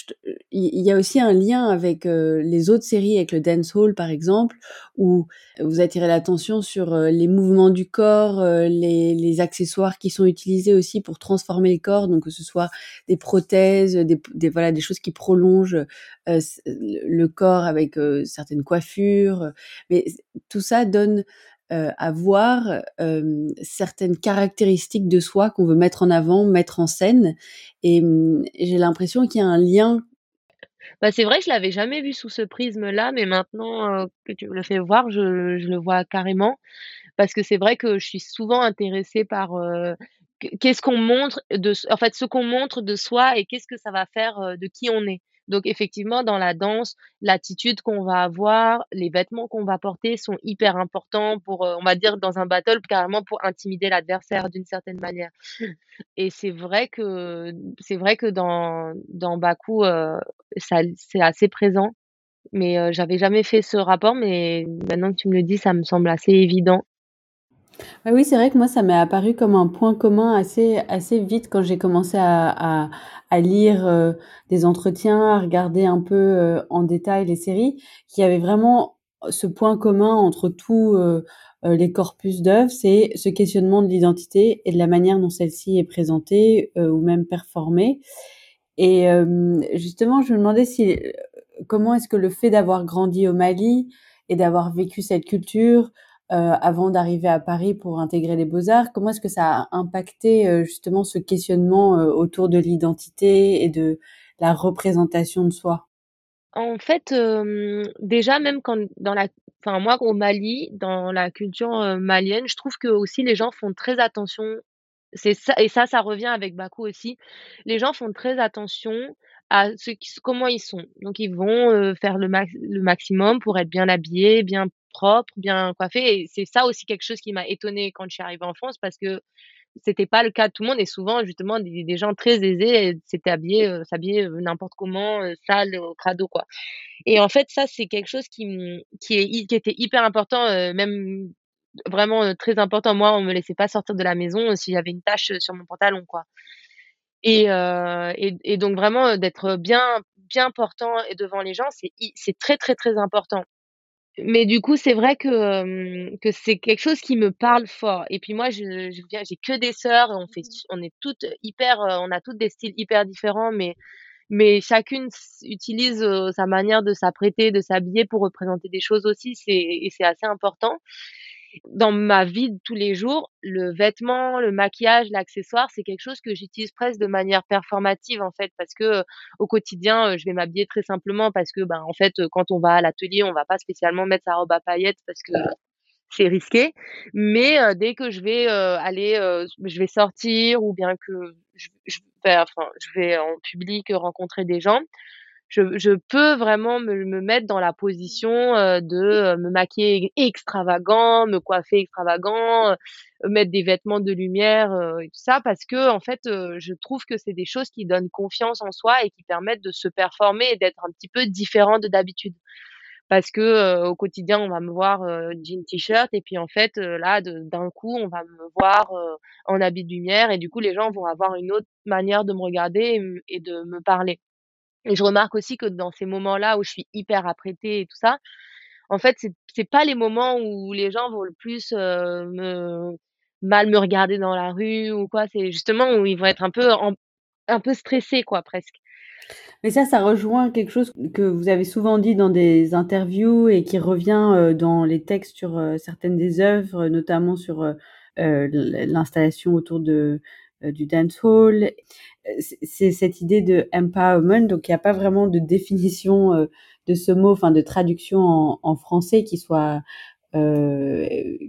te il y a aussi un lien avec, les autres séries, avec le dancehall par exemple, où vous attirez l'attention sur, les mouvements du corps, les les accessoires qui sont utilisés aussi pour transformer le corps, donc que ce soit des prothèses, des des voilà des choses qui prolongent, le corps avec, certaines coiffures, mais tout ça donne, à voir, certaines caractéristiques de soi qu'on veut mettre en avant, mettre en scène et mmh, j'ai l'impression qu'il y a un lien bah, c'est vrai que je l'avais jamais vu sous ce prisme-là, mais maintenant, que tu me le fais voir, je le vois carrément. Parce que c'est vrai que je suis souvent intéressée par, qu'est-ce qu'on montre de en fait, ce qu'on montre de soi et qu'est-ce que ça va faire, de qui on est. Donc effectivement, dans la danse, l'attitude qu'on va avoir, les vêtements qu'on va porter sont hyper importants pour, heu, on va dire dans un battle, carrément pour intimider l'adversaire d'une certaine manière. Et c'est vrai que c'est vrai que dans dans Bakou, heu, ça c'est assez présent, mais heu, j'avais jamais fait ce rapport, mais maintenant que tu me le dis, ça me semble assez évident. Oui, c'est vrai que moi, ça m'est apparu comme un point commun assez assez vite quand j'ai commencé à à lire, heu, des entretiens, à regarder un peu, heu, en détail les séries, qu'il y avait vraiment ce point commun entre tous, heu, les corpus d'œuvres, c'est ce questionnement de l'identité et de la manière dont celle-ci est présentée, ou même performée. Et justement, je me demandais si, comment est-ce que le fait d'avoir grandi au Mali et d'avoir vécu cette culture, avant d'arriver à Paris pour intégrer les beaux-arts, comment est-ce que ça a impacté, heu, justement ce questionnement, heu, autour de l'identité et de la représentation de soi? En fait, déjà même quand dans la enfin moi au Mali, dans la culture, malienne, je trouve que aussi les gens font très attention c'est ça et ça, ça revient avec Bakou aussi. Les gens font très attention à ce comment ils sont. Donc ils vont, faire le max le maximum pour être bien habillés, bien propres, bien coiffés et c'est ça aussi quelque chose qui m'a étonnée quand je suis arrivée en France parce que c'était pas le cas de tout le monde et souvent justement des gens très aisés, heu, s'étaient habillés, heu, s'habillaient, heu, n'importe comment, heu, sale, au crado, quoi. Et en fait, ça, c'est quelque chose qui qui est qui était hyper important, heu, même vraiment, très important. Moi, on me laissait pas sortir de la maison, s'il y avait une tache, sur mon pantalon, quoi. Et et et donc vraiment, d'être bien bien portant et devant les gens, c'est c'est très, très, très important. Mais du coup, c'est vrai que, que c'est quelque chose qui me parle fort. Et puis moi, je je viens j'ai que des sœurs, on fait on est toutes hyper, on a toutes des styles hyper différents, mais mais chacune utilise, sa manière de s'apprêter, de s'habiller pour représenter des choses aussi, c'est et c'est assez important. Dans ma vie de tous les jours, le vêtement, le maquillage, l'accessoire, c'est quelque chose que j'utilise presque de manière performative, en fait, parce que, au quotidien, je vais m'habiller très simplement parce que, ben, en fait, quand on va à l'atelier, on va pas spécialement mettre sa robe à paillettes parce que c'est risqué. Mais dès que je vais, aller, je vais sortir ou bien que je je vais enfin, je vais en public rencontrer des gens, je je peux vraiment me me mettre dans la position, heu, de, heu, me maquiller extravagant, me coiffer extravagant, heu, mettre des vêtements de lumière, et tout ça parce que en fait, je trouve que c'est des choses qui donnent confiance en soi et qui permettent de se performer et d'être un petit peu différent de d'habitude. Parce que, heu, au quotidien, on va me voir, heu, jean t-shirt et puis en fait, là, d'un coup, on va me voir, en habit de lumière et du coup, les gens vont avoir une autre manière de me regarder et de me parler. Et je remarque aussi que dans ces moments-là où je suis hyper apprêtée et tout ça, en fait, c'est c'est pas les moments où les gens vont le plus, me mal me regarder dans la rue ou quoi. C'est justement où ils vont être un peu un peu stressés quoi, presque. Mais ça, ça rejoint quelque chose que vous avez souvent dit dans des interviews et qui revient, heu, dans les textes sur, heu, certaines des œuvres, notamment sur, l'installation autour de, du dancehall. Heu, c'est cette idée de empowerment, donc il y a pas vraiment de définition, heu, de ce mot, enfin de traduction en français qui soit, heu,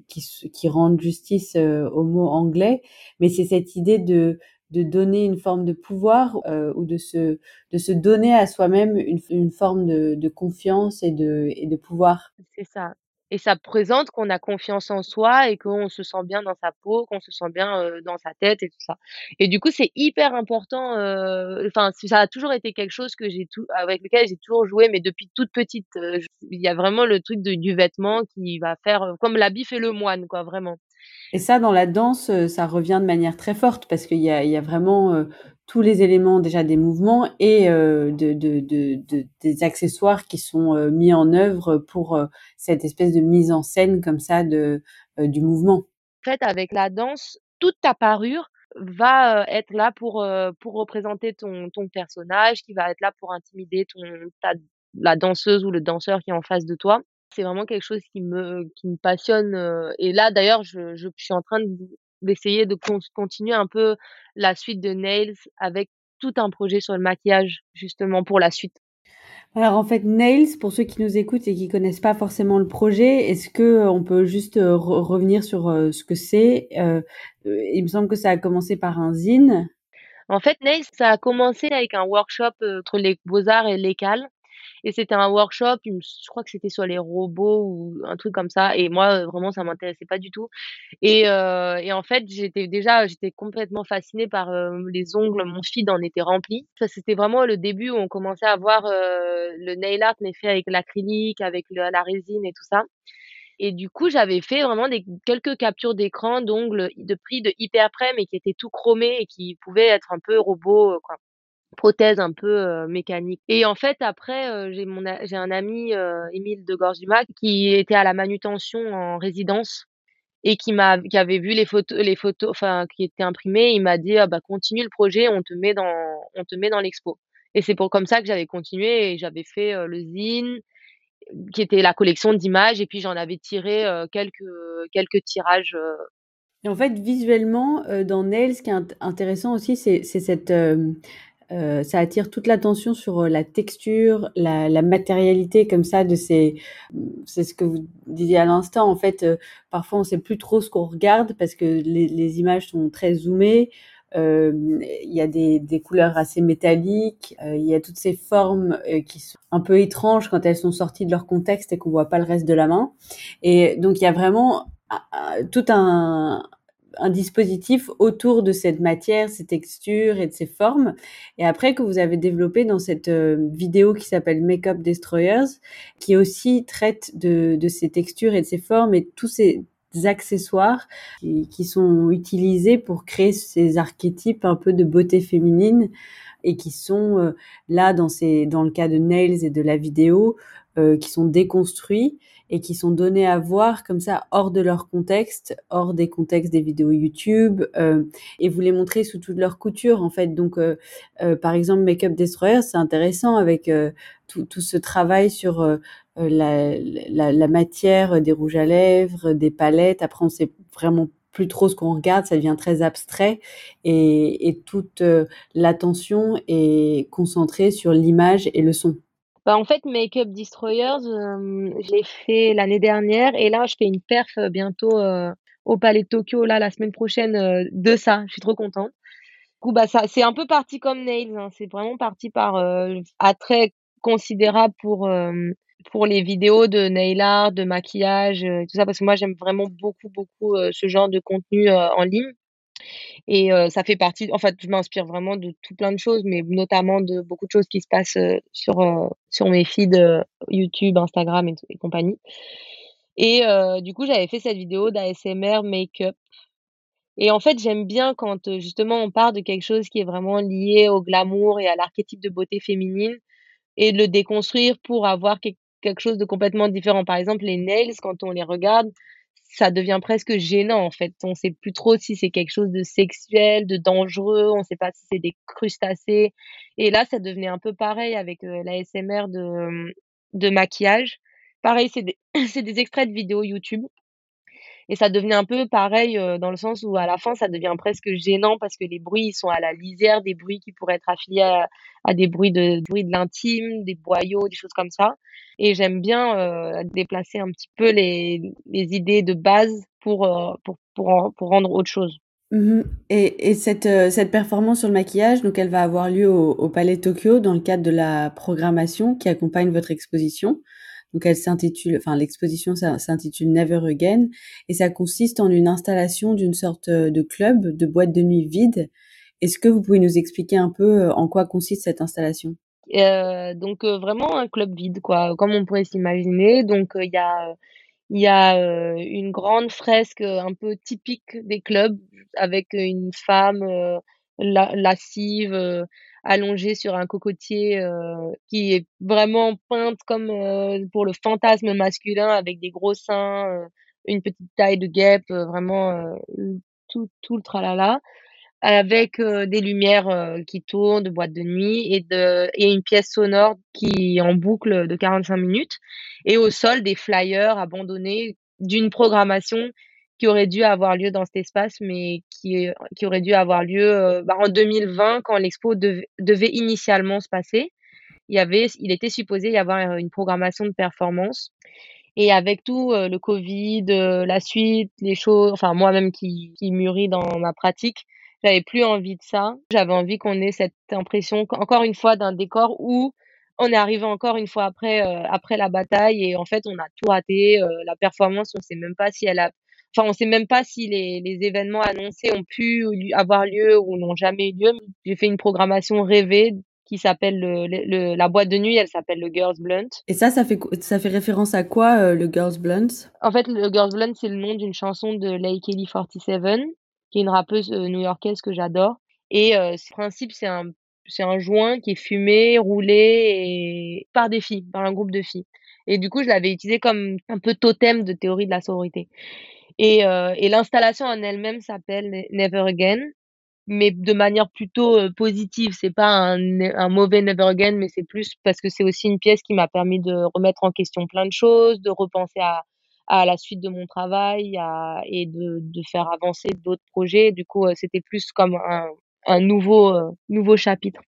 qui qui rende justice, au mot anglais. Mais c'est cette idée de de donner une forme de pouvoir, heu, ou de se de se donner à soi-même une une forme de de confiance et de et de pouvoir. C'est ça et ça présente qu'on a confiance en soi et qu'on se sent bien dans sa peau, qu'on se sent bien, dans sa tête et tout ça et du coup, c'est hyper important, enfin, ça a toujours été quelque chose que j'ai tou avec lequel j'ai toujours joué, mais depuis toute petite, il y a vraiment le truc du vêtement qui va faire, comme l'habit fait le moine, quoi, vraiment. Et ça, dans la danse, ça revient de manière très forte parce qu'il y a vraiment, tous les éléments déjà des mouvements et heu, de de de de des accessoires qui sont, heu, mis en œuvre pour, heu, cette espèce de mise en scène comme ça de, du mouvement. En fait, avec la danse, toute ta parure va, être là pour, pour représenter ton ton personnage, qui va être là pour intimider ton ta la danseuse ou le danseur qui est en face de toi. C'est vraiment quelque chose qui me qui me passionne, et là, d'ailleurs, je je suis en train d d'essayer de con continuer un peu la suite de Nails avec tout un projet sur le maquillage, justement pour la suite. Alors en fait, Nails, pour ceux qui nous écoutent et qui connaissent pas forcément le projet, est-ce que, heu, on peut juste, re revenir sur, heu, ce que c'est? Il me semble que ça a commencé par un zine. En fait, Nails, ça a commencé avec un workshop, entre les Beaux-Arts et l'École et c'était un workshop, je crois que c'était sur les robots ou un truc comme ça et moi, heu, vraiment ça m'intéressait pas du tout et heu et en fait, j'étais déjà j'étais complètement fascinée par, heu, les ongles, mon feed en était rempli. Ça, c'était vraiment le début où on commençait à voir, heu, le nail art mais fait avec l'acrylique, avec la résine et tout ça et du coup, j'avais fait vraiment des quelques captures d'écran d'ongles de pris de hyper près, mais qui étaient tout chromés et qui pouvaient être un peu robot, heu, quoi. Prothèse un peu, mécanique et en fait, après, j'ai mon j'ai un ami, Émile Degorge-Dumas, qui était à la manutention en résidence et qui m'a qui avait vu les photos les photos enfin, qui étaient imprimées. Il m'a dit: «Ah bah, continue le projet, on te met dans on te met dans l'expo» et c'est pour comme ça que j'avais continué et j'avais fait, le zine, qui était la collection d'images et puis j'en avais tiré, quelques, quelques tirages, Et en fait, visuellement, dans Nails, ce qui est int intéressant aussi, c'est cette, heu, ça attire toute l'attention sur, heu, la texture, la la matérialité comme ça de ces c'est ce que vous disiez à l'instant, en fait, heu, parfois on sait plus trop ce qu'on regarde parce que les les images sont très zoomées. Hem, il y a des des couleurs assez métalliques, il y a toutes ces formes, qui sont un peu étranges quand elles sont sorties de leur contexte et qu'on voit pas le reste de la main et donc il y a vraiment un un tout un un dispositif autour de cette matière, ces textures et de ces formes. Et après que vous avez développé dans cette, heu, vidéo qui s'appelle Makeup Destroyers, qui aussi traite de ces textures et de ces formes et tous ces accessoires qui sont utilisés pour créer ces archétypes un peu de beauté féminine et qui sont, heu, là dans le cas de Nails et de la vidéo, heu, qui sont déconstruits et qui sont donnés à voir comme ça hors de leur contexte, hors des contextes des vidéos YouTube, heu et vous les montrez sous toute leur couture, en fait donc heu heu, par exemple, Makeup Destroyers, c'est intéressant avec, tout ce travail sur, la matière des rouges à lèvres, des palettes. Après, on sait vraiment plus trop ce qu'on regarde, ça devient très abstrait et toute, l'attention est concentrée sur l'image et le son. Bah, en fait, Make-up Destroyers, hem, je l'ai fait l'année dernière et là, je fais une perf, heu, bientôt, heu, au Palais de Tokyo, là, la semaine prochaine, heu, de ça. Je suis trop contente. Du coup, bah, ça c'est un peu parti comme Nails, hein, c'est vraiment parti par, attrait considérable pour, hem, pour les vidéos de nail art, de maquillage, tout ça, parce que moi, j'aime vraiment beaucoup, beaucoup, ce genre de contenu, en ligne. Et ça fait partie en fait, je m'inspire vraiment de tout plein de choses, mais notamment de beaucoup de choses qui se passent, sur, sur mes feeds, YouTube, Instagram et et compagnie. Et du coup, j'avais fait cette vidéo d'ASMR make-up et en fait, j'aime bien quand, justement on part de quelque chose qui est vraiment lié au glamour et à l'archétype de beauté féminine et de le déconstruire pour avoir quelque chose de complètement différent. Par exemple, les nails, quand on les regarde, ça devient presque gênant, en fait. On sait plus trop si c'est quelque chose de sexuel, de dangereux, on sait pas si c'est des crustacés et là, ça devenait un peu pareil avec, heu, l'ASMR de, maquillage. Pareil, c'est des c'est des extraits de vidéos YouTube et ça devenait un peu pareil, heu, dans le sens où à la fin, ça devient presque gênant parce que les bruits, ils sont à la lisière des bruits qui pourraient être affiliés à des bruits de bruits de l'intime, des boyaux, des choses comme ça et j'aime bien, heu, déplacer un petit peu les idées de base pour, heu, pour pour en pour rendre autre chose. Mmh et et cette, cette performance sur le maquillage, donc elle va avoir lieu au au Palais Tokyo dans le cadre de la programmation qui accompagne votre exposition. Donc elle s'intitule enfin l'exposition s'in s'intitule Never Again et ça consiste en une installation d'une sorte, heu, de club, de boîte de nuit vide. Est-ce que vous pouvez nous expliquer un peu, heu, en quoi consiste cette installation? Heu, donc vraiment un club vide, quoi, comme on pourrait s'imaginer. Donc il y a, il y a, une grande fresque, un peu typique des clubs avec, une femme, la lascive, allongée sur un cocotier, heu, qui est vraiment peinte comme, heu, pour le fantasme masculin avec des gros seins, heu, une petite taille de guêpe, vraiment, tout tout le tralala. Avec, heu, des lumières, qui tournent de boîte de nuit et de et une pièce sonore qui est en boucle, de 45 minutes et au sol des flyers abandonnés d'une programmation qui aurait dû avoir lieu dans cet espace, mais qui qui aurait dû avoir lieu, heu, bah, en 2020 quand l'expo dev devait initialement se passer. Il y avait il était supposé y avoir, heu, une programmation de performance et avec tout, heu, le covid, la suite, les choses enfin moi-même qui qui mûris dans ma pratique, j'avais plus envie de ça. J'avais envie qu'on ait cette impression encore une fois d'un décor où on est arrivé encore une fois après, après la bataille et en fait on a tout raté, la performance, on sait même pas si elle a enfin on sait même pas si les les événements annoncés ont pu avoir lieu ou n'ont jamais eu lieu. J'ai fait une programmation rêvée qui s'appelle le le le la boîte de nuit, elle s'appelle le Girls Blunt. Et ça, ça fait q ça fait référence à quoi, heu, le Girls Blunts? En fait, le Girls Blunt, c'est le nom d'une chanson de Leikeli 47, qui est une rappeuse, heu, new-yorkaise que j'adore et heu, ce principe, c'est un c'est un joint qui est fumé, roulé et par des filles, par un groupe de filles et du coup, je l'avais utilisé comme un peu totem de théorie de la sororité et heu et l'installation en elle-même s'appelle Ne Never Again mais de manière plutôt, heu, positive. C'est pas un mauvais Never Again, mais c'est plus parce que c'est aussi une pièce qui m'a permis de remettre en question plein de choses, de repenser à la suite de mon travail, et de faire avancer d'autres projets. Du coup, heu, c'était plus comme un nouveau, heu, nouveau chapitre.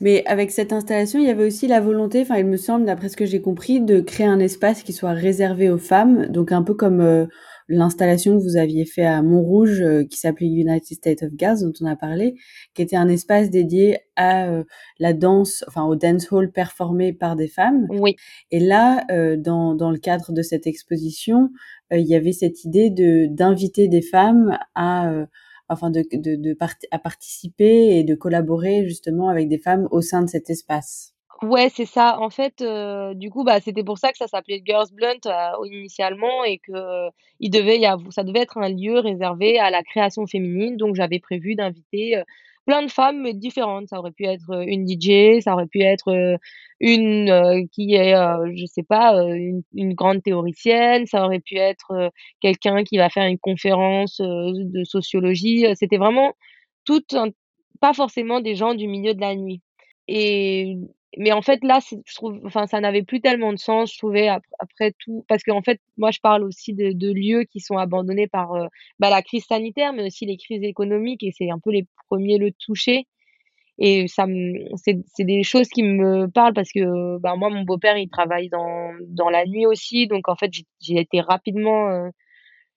Mais avec cette installation, il y avait aussi la volonté, enfin il me semble, d'après ce que j'ai compris, de créer un espace qui soit réservé aux femmes, donc un peu comme, l'installation que vous aviez fait à Montrouge, heu, qui s'appelait United States of Girls, dont on a parlé, qui était un espace dédié à, heu, la danse, enfin au dancehall performé par des femmes. Oui. Et là, heu, dans dans le cadre de cette exposition, heu, il y avait cette idée de d'inviter des femmes à, heu, enfin de de de part à participer et de collaborer justement avec des femmes au sein de cet espace. Ouais, c'est ça. En fait, heu, du coup, bah, c'était pour ça que ça s'appelait Girls Blunt, heu, initialement et que, heu, il devait y ça devait être un lieu réservé à la création féminine. Donc j'avais prévu d'inviter, plein de femmes, différentes. Ça aurait pu être, une DJ, ça aurait pu être, une, qui est, heu, je sais pas, une grande théoricienne, ça aurait pu être, quelqu'un qui va faire une conférence, de sociologie, c'était vraiment tout un pas forcément des gens du milieu de la nuit et mais en fait, là, je trouve enfin, ça n'avait plus tellement de sens, je trouvais ap après tout parce qu'en fait, moi, je parle aussi de lieux qui sont abandonnés par, heu, bah, la crise sanitaire, mais aussi les crises économiques et c'est un peu les premiers le toucher. Et ça c'est des choses qui me parlent parce que, bah, moi, mon beau-père, il travaille dans dans la nuit aussi, donc en fait, j'ai été rapidement, heu,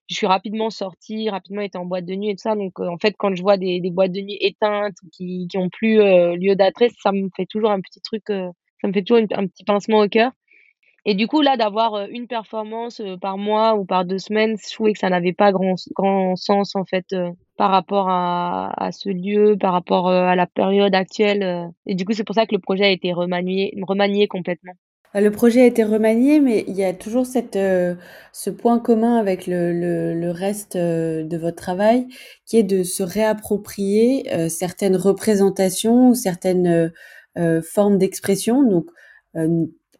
je suis rapidement sortie, rapidement été en boîte de nuit et tout ça, donc heu, en fait, quand je vois des des boîtes de nuit éteintes qui qui ont plus, heu, lieu d'être, ça me fait toujours un petit truc, heu, ça me fait toujours un petit pincement au cœur. Et du coup, là, d'avoir, heu, une performance, heu, par mois ou par 2 semaines, je trouvais que ça n'avait pas grand grand sens, en fait, heu, par rapport à à ce lieu, par rapport, à la période actuelle, et du coup, c'est pour ça que le projet a été remanié remanié complètement. Le projet a été remanié, mais il y a toujours cette, heu, ce point commun avec le le le reste, heu, de votre travail, qui est de se réapproprier, heu, certaines représentations ou certaines, heu heu, formes d'expression. Donc,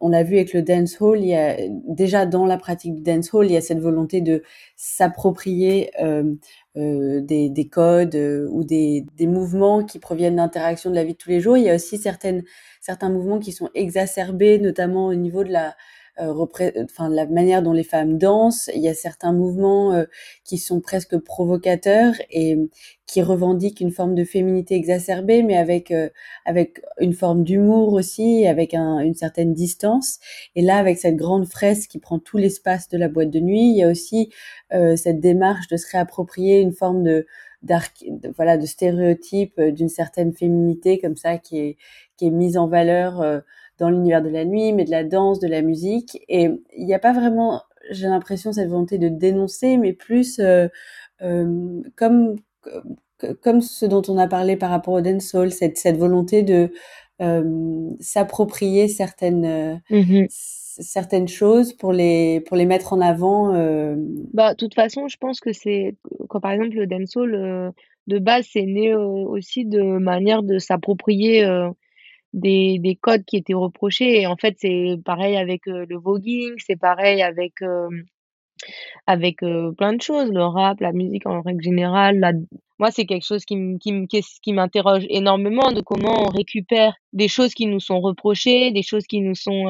on l'a vu avec le dancehall, il y a déjà dans la pratique du dancehall, il y a cette volonté de s'approprier, heu, des des codes, heu, ou des des mouvements qui proviennent d'interactions de la vie de tous les jours. Il y a aussi certains mouvements qui sont exacerbés, notamment au niveau de la euh, enfin, la manière dont les femmes dansent. Il y a certains mouvements euh, qui sont presque provocateurs et qui revendiquent une forme de féminité exacerbée, mais avec euh, avec une forme d'humour aussi, avec un, une certaine distance. Et là, avec cette grande fresque qui prend tout l'espace de la boîte de nuit, il y a aussi euh, cette démarche de se réapproprier une forme de de, voilà de stéréotype euh, d'une certaine féminité comme ça qui est qui est mise en valeur euh, dans l'univers de la nuit mais de la danse de la musique et il n'y a pas vraiment j'ai l'impression cette volonté de dénoncer mais plus euh, euh, comme comme ce dont on a parlé par rapport au dancehall cette cette volonté de euh, s'approprier certaines Mmh certaines choses pour les pour les mettre en avant. Bah, de toute façon, je pense que c'est quand par exemple le dancehall, de base, c'est né, aussi de manière de s'approprier, des des codes qui étaient reprochés et en fait, c'est pareil avec, le voguing, c'est pareil avec, avec, plein de choses, le rap, la musique en règle générale, la moi, c'est quelque chose qui qui qui m'interroge énormément de comment on récupère des choses qui nous sont reprochées, des choses qui nous sont,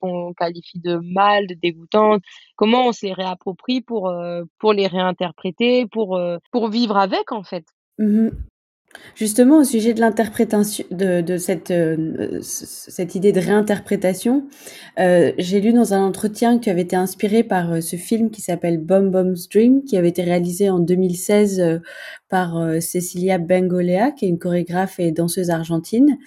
qu'on qualifie de mal, de dégoûtantes. Comment on se les réapproprie pour, pour les réinterpréter, pour, pour vivre avec, en fait. Mmh Justement, au sujet de l'interprétation de de cette, idée de réinterprétation, heu, j'ai lu dans un entretien que tu été inspiré par, heu, ce film qui s'appelle Bom Bom's Dream, qui avait été réalisé en 2016, heu, par, Cecilia Bengolea, qui est une chorégraphe et danseuse argentine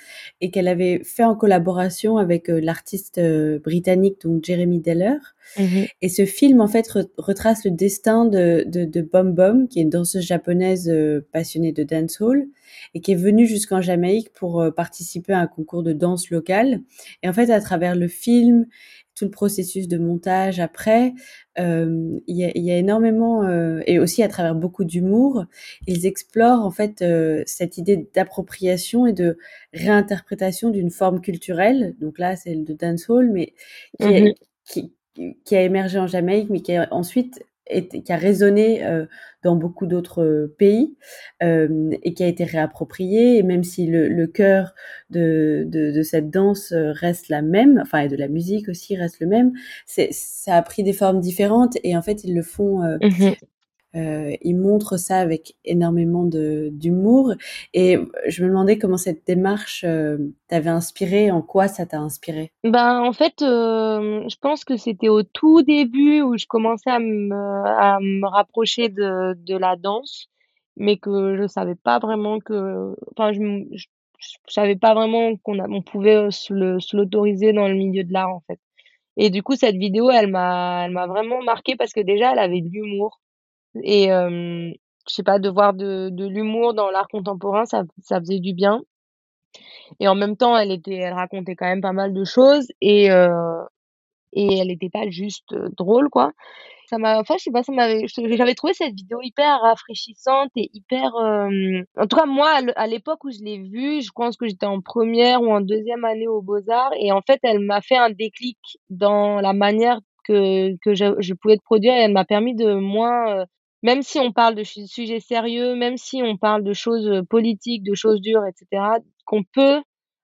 et qu'elle avait fait en collaboration avec, l'artiste, britannique donc Jeremy Deller Mmh et ce film, en fait, retrace le destin de, de, de Bom Bom, qui est une danseuse japonaise euh, passionnée de dancehall et qui est venue jusqu'en Jamaïque pour euh, participer à un concours de danse local. Et en fait, à travers le film, tout le processus de montage après, euh, il y, a, y, a, énormément, et aussi à travers beaucoup d'humour, ils explorent en fait cette idée d'appropriation et de réinterprétation d'une forme culturelle. Donc là, c'est le de dancehall, mais qui, Mmh est, qui, qui a émergé en Jamaïque, mais qui a ensuite qui a résonné euh, dans beaucoup d'autres euh, pays euh, et qui a été réapproprié. Et même si le, cœur de, de, cette danse reste la même, enfin et de la musique aussi reste le même, ça a pris des formes différentes et en fait ils le font. Mmh euh, ils montrent ça avec énormément d'humour. Et je me demandais comment cette démarche euh, t'avait inspiré, en quoi ça t'a inspiré? Ben, en fait, heu, je pense que c'était au tout début où je commençais à me rapprocher de la danse, mais que je savais pas vraiment que enfin, je je savais pas vraiment qu'on pouvait, se l'autoriser dans le milieu de l'art, en fait. Et du coup, cette vidéo, elle m'a elle m'a vraiment marquée parce que déjà, elle avait de l'humour et hem, je sais pas, de voir de de l'humour dans l'art contemporain, ça ça faisait du bien et en même temps, elle était elle racontait quand même pas mal de choses et et elle était pas juste, drôle, quoi. Ça m'a enfin, je sais pas, ça m'avait j'avais trouvé cette vidéo hyper rafraîchissante et hyper, en tout cas, moi, à l'époque où je l'ai vue, je pense que j'étais en première ou en deuxième année aux Beaux-Arts et en fait, elle m'a fait un déclic dans la manière que que je je pouvais te produire et elle m'a permis de moins, même si on parle de su sujets sérieux, même si on parle de choses, heu, politiques, de choses dures et cetera, qu'on peut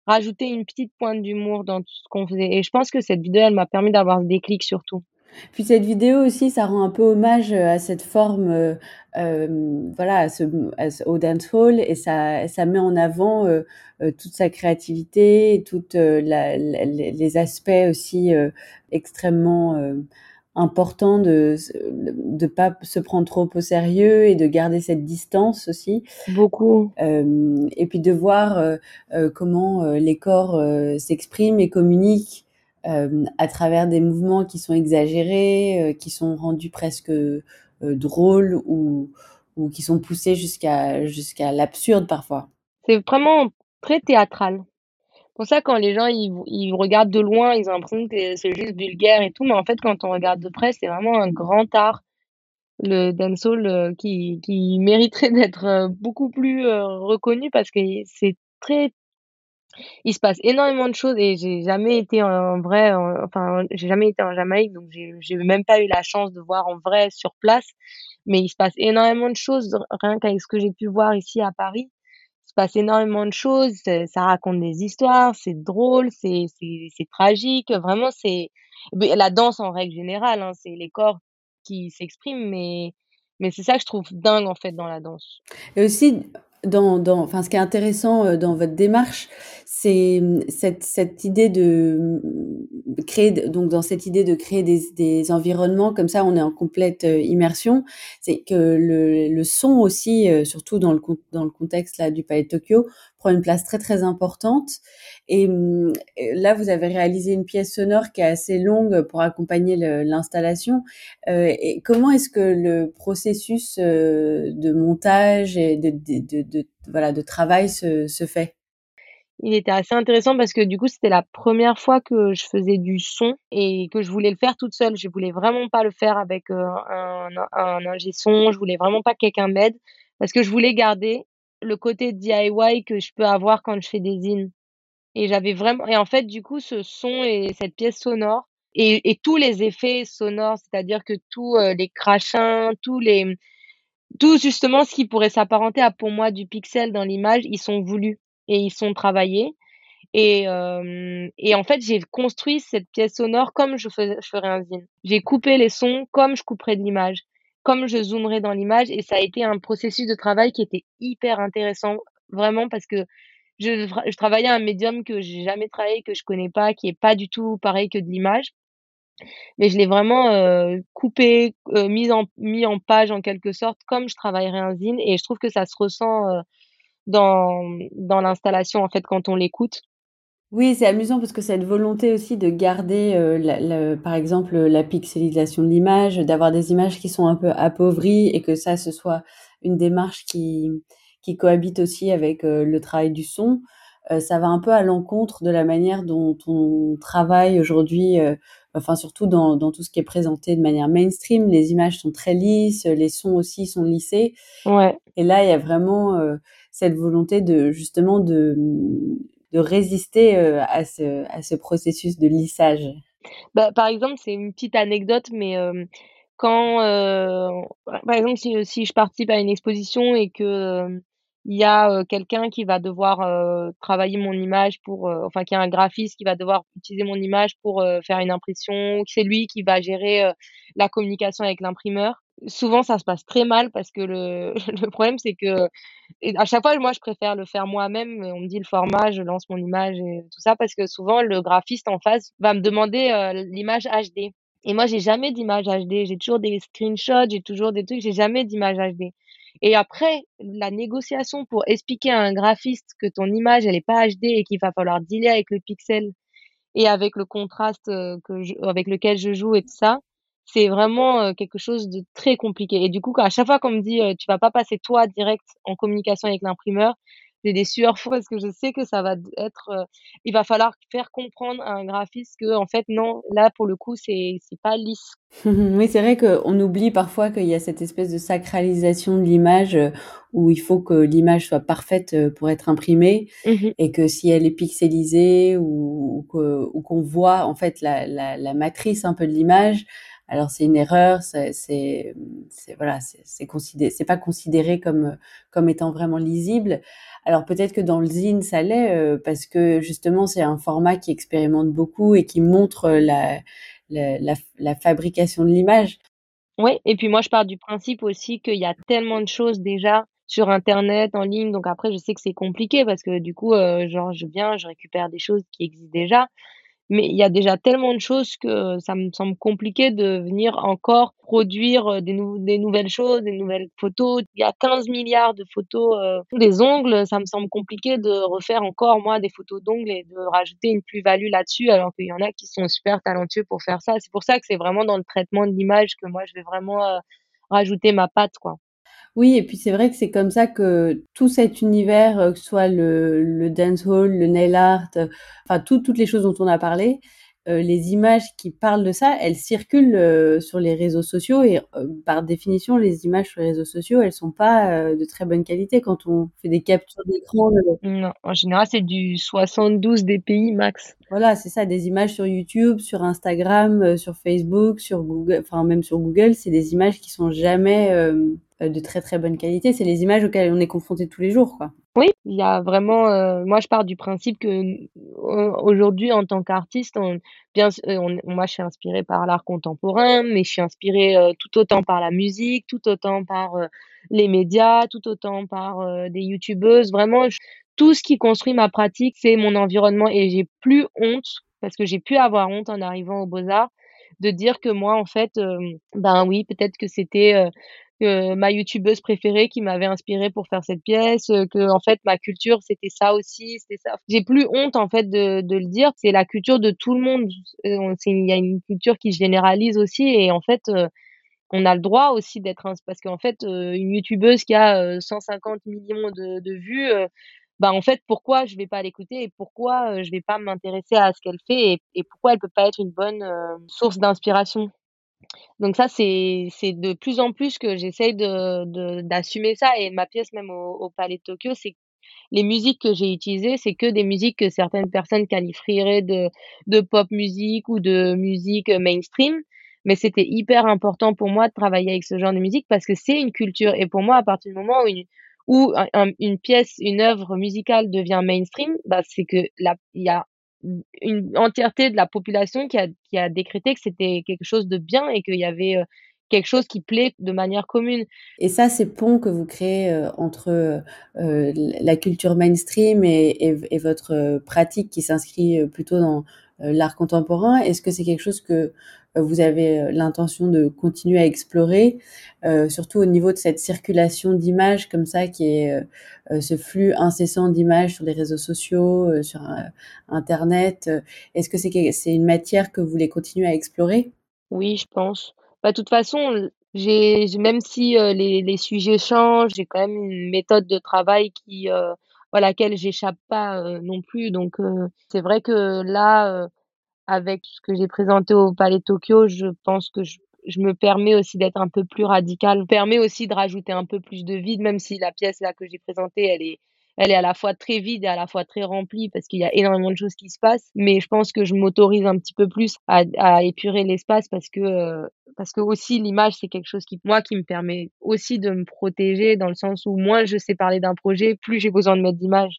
rajouter une petite pointe d'humour dans tout ce qu'on faisait et je pense que cette vidéo, elle m'a permis d'avoir ce déclic surtout. Puis cette vidéo aussi, ça rend un peu hommage à cette forme, euh, voilà, à ce, au dancehall et ça, ça met en avant euh, toute sa créativité, toutes les aspects aussi extrêmement important de de pas se prendre trop au sérieux et de garder cette distance aussi. Beaucoup. Euh, et puis de voir euh, euh, comment les corps s'expriment et communiquent à travers des mouvements qui sont exagérés, qui sont rendus presque drôles ou ou qui sont poussés jusqu'à jusqu'à l'absurde parfois. C'est vraiment très théâtral pour ça, quand les gens ils, ils regardent de loin, ils ont l'impression que c'est juste vulgaire et tout, mais en fait, quand on regarde de près, c'est vraiment un grand art, le dancehall, euh, qui, qui mériterait d'être euh, beaucoup plus euh, reconnu parce que c'est très il se passe énormément de choses et j'ai jamais été en vrai, enfin, j'ai jamais été en Jamaïque, donc j'ai j'ai même pas eu la chance de voir en vrai sur place, mais il se passe énormément de choses rien qu'avec ce que j'ai pu voir ici à Paris passe énormément de choses, ça raconte des histoires, c'est drôle, c'est tragique, vraiment c'est la danse en règle générale, hein, c'est les corps qui s'expriment, mais mais c'est ça que je trouve dingue en fait dans la danse. Et aussi dans, enfin, ce qui est intéressant euh, dans votre démarche, c'est hum, cette, idée de hum, créer, donc dans cette idée de créer des, environnements comme ça, on est en complète euh, immersion. C'est que le, le son aussi, euh, surtout dans le, dans le contexte là du Palais de Tokyo, prend une place très très importante. Et hum, là, vous avez réalisé une pièce sonore qui est assez longue pour accompagner l'installation. Euh, et comment est-ce que le processus de montage et de, voilà de travail se, se fait? Il était assez intéressant parce que du coup, c'était la première fois que je faisais du son et que je voulais le faire toute seule. Je voulais vraiment pas le faire avec euh, un, un ingé son, je voulais vraiment pas que quelqu'un m'aide parce que je voulais garder le côté DIY que je peux avoir quand je fais des zines. Et j'avais vraiment et en fait, du coup, ce son et cette pièce sonore et, et tous les effets sonores, c'est-à-dire que tous euh, les crachins, tous les tout justement ce qui pourrait s'apparenter à pour moi du pixel dans l'image, ils sont voulus et ils sont travaillés. Et, et en fait, j'ai construit cette pièce sonore comme je, je ferais un zine. J'ai coupé les sons comme je couperais de l'image, comme je zoomerais dans l'image. Et ça a été un processus de travail qui était hyper intéressant, vraiment, parce que je, je travaillais à un médium que j'ai jamais travaillé, que je connais pas, qui est pas du tout pareil que de l'image. Mais je l'ai vraiment euh, coupé, euh, mis, en, en page en quelque sorte, comme je travaillerais un zine. Et je trouve que ça se ressent euh, dans, dans l'installation, en fait, quand on l'écoute. Oui, c'est amusant parce que cette volonté aussi de garder, euh, la, par exemple, la pixelisation de l'image, d'avoir des images qui sont un peu appauvries et que ça, ce soit une démarche qui, qui cohabite aussi avec euh, le travail du son, euh, ça va un peu à l'encontre de la manière dont on travaille aujourd'hui, enfin surtout dans, dans tout ce qui est présenté de manière mainstream. Les images sont très lisses, les sons aussi sont lissés. Ouais. Et là, il y a vraiment cette volonté de justement de, de résister euh, à ce, à ce processus de lissage? Bah, Par exemple, c'est une petite anecdote, mais euh, quand, euh, par exemple, si, si, je participe à une exposition et que il y a quelqu'un qui va devoir travailler mon image pour, enfin, qui a un graphiste qui va devoir utiliser mon image pour faire une impression, c'est lui qui va gérer la communication avec l'imprimeur. Souvent ça se passe très mal parce que le, le problème c'est que à chaque fois moi je préfère le faire moi-même on me dit le format je lance mon image et tout ça parce que souvent le graphiste en face va me demander euh, l'image HD et moi j'ai jamais d'image HD j'ai toujours des screenshots j'ai toujours des trucs j'ai jamais d'image HD et après la négociation pour expliquer à un graphiste que ton image elle est pas HD et qu'il va falloir dealer avec le pixel et avec le contraste euh, que avec lequel je joue et tout ça c'est vraiment quelque chose de très compliqué. Et du coup, à chaque fois qu'on me dit tu vas pas passer toi direct en communication avec l'imprimeur, j'ai des sueurs froides parce que je sais que ça va être, il va falloir faire comprendre à un graphiste que en fait non, là pour le coup c'est c'est pas lisse. oui, c'est vrai qu'on oublie parfois qu'il y a cette espèce de sacralisation de l'image où il faut que l'image soit parfaite pour être imprimée mmh et que si elle est pixelisée ou, ou qu'on voit en fait la, la, la matrice un peu de l'image, alors c'est une erreur, c'est voilà, c'est considéré, c'est pas considéré comme comme étant vraiment lisible. Alors peut-être que dans le zine ça l'est euh, parce que justement c'est un format qui expérimente beaucoup et qui montre la la fabrication de l'image. Oui et puis moi je pars du principe aussi qu'il y a tellement de choses déjà sur internet, en ligne, donc après je sais que c'est compliqué parce que du coup, heu, genre je viens, je récupère des choses qui existent déjà. Mais il y a déjà tellement de choses que ça me semble compliqué de venir encore produire, heu, des nou des nouvelles choses, des nouvelles photos. Il y a 15 milliards de photos, heu, des ongles, ça me semble compliqué de refaire encore moi des photos d'ongles et de rajouter une plus-value là-dessus, alors qu'il y en a qui sont super talentueux pour faire ça. C'est pour ça que c'est vraiment dans le traitement de l'image que moi je vais vraiment, heu, rajouter ma patte, quoi. Oui et puis c'est vrai que c'est comme ça que tout cet univers, heu, que ce soit le le dancehall, le nail art, heu, enfin tout toutes les choses dont on a parlé, heu, les images qui parlent de ça, elles circulent, sur les réseaux sociaux et par définition, les images sur les réseaux sociaux, elles sont pas, de très bonne qualité quand on fait des captures d'écran, Non, en général, c'est du 72 dpi max. Voilà, c'est ça, des images sur YouTube, sur Instagram, sur Facebook, sur Google enfin même sur Google, c'est des images qui sont jamais, de très, très bonne qualité. C'est les images auxquelles on est confronté tous les jours, quoi. Oui, il y a vraiment, heu, moi je pars du principe que au aujourd'hui en tant qu'artiste, on bien moi je suis inspirée par l'art contemporain, mais je suis inspirée, tout autant par la musique, tout autant par, les médias, tout autant par, des youtubeuses. Vraiment tout ce qui construit ma pratique, c'est mon environnement et j'ai plus honte, parce que j'ai pu avoir honte en arrivant aux Beaux-Arts, de dire que moi en fait, ben oui, peut-être que c'était, heu, ma youtubeuse préférée qui m'avait inspirée pour faire cette pièce, heu, qu'en fait ma culture c'était ça aussi, c'était ça. J'ai plus honte en fait de de le dire, c'est la culture de tout le monde. C'est il y a une culture qui se généralise aussi et en fait, heu, on a le droit aussi d'être parce qu'en fait, une youtubeuse qui a, heu, 150 000 000 de vues, bah, en fait, pourquoi je vais pas l'écouter et pourquoi, je vais pas m'intéresser à ce qu'elle fait et et pourquoi elle peut pas être une bonne, source d'inspiration? Donc ça, c'est de plus en plus que j'essaye de de d'assumer ça et ma pièce même au Palais de Tokyo, c'est les musiques que j'ai utilisées, c'est que des musiques que certaines personnes qualifieraient de de pop musique ou de musique, mainstream. Mais c'était hyper important pour moi de travailler avec ce genre de musique parce que c'est une culture et pour moi, à partir du moment où une où un un une pièce, une œuvre musicale devient mainstream, bah, c'est que la il y a une entièreté de la population qui a qui a décrété que c'était quelque chose de bien et qu'il y avait, heu, quelque chose qui plaît de manière commune. Et ça, ces ponts que vous créez, heu, entre, l la culture mainstream et et votre, pratique qui s'inscrit, plutôt dans, l'art contemporain, est-ce que c'est quelque chose que, heu, vous avez, heu, l'intention de continuer à explorer? Surtout au niveau de cette circulation d'images comme ça qui est, ce flux incessant d'images sur les réseaux sociaux, sur, internet, est-ce que c'est une matière que vous voulez continuer à explorer? Oui, je pense. Bah, de toute façon, même si, les les sujets changent, j'ai quand même une méthode de travail qui, à laquelle j'échappe pas, heu, non plus. Donc, heu, c'est vrai que là, heu, avec ce que j'ai présenté au Palais de Tokyo, je pense que je je me permets aussi d'être un peu plus me permets aussi de rajouter un peu plus de vide, même si la pièce là que j'ai présentée, elle est elle est à la fois très vide et à la fois très remplie parce qu'il y a énormément de choses qui se passent. Mais je pense que je m'autorise un petit peu plus à à épurer l'espace parce que, heu, parce que aussi l'image, c'est quelque chose qui moi, qui me permet aussi de me protéger dans le sens où moins je sais parler d'un projet, plus j'ai besoin de mettre d'images.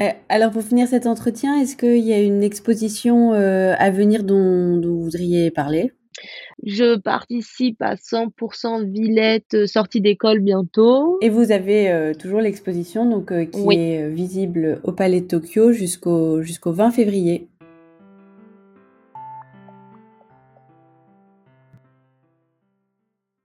Heu, alors pour finir cet entretien, est-ce qu'il y a une exposition, heu, à venir dont dont vous voudriez parler? Je participe à 100 % Villette, heu, sortie d'école bientôt. Et vous avez, heu, toujours l'exposition donc, heu, qui Oui. est, visible au Palais de Tokyo jusqu'au jusqu'au 20 février.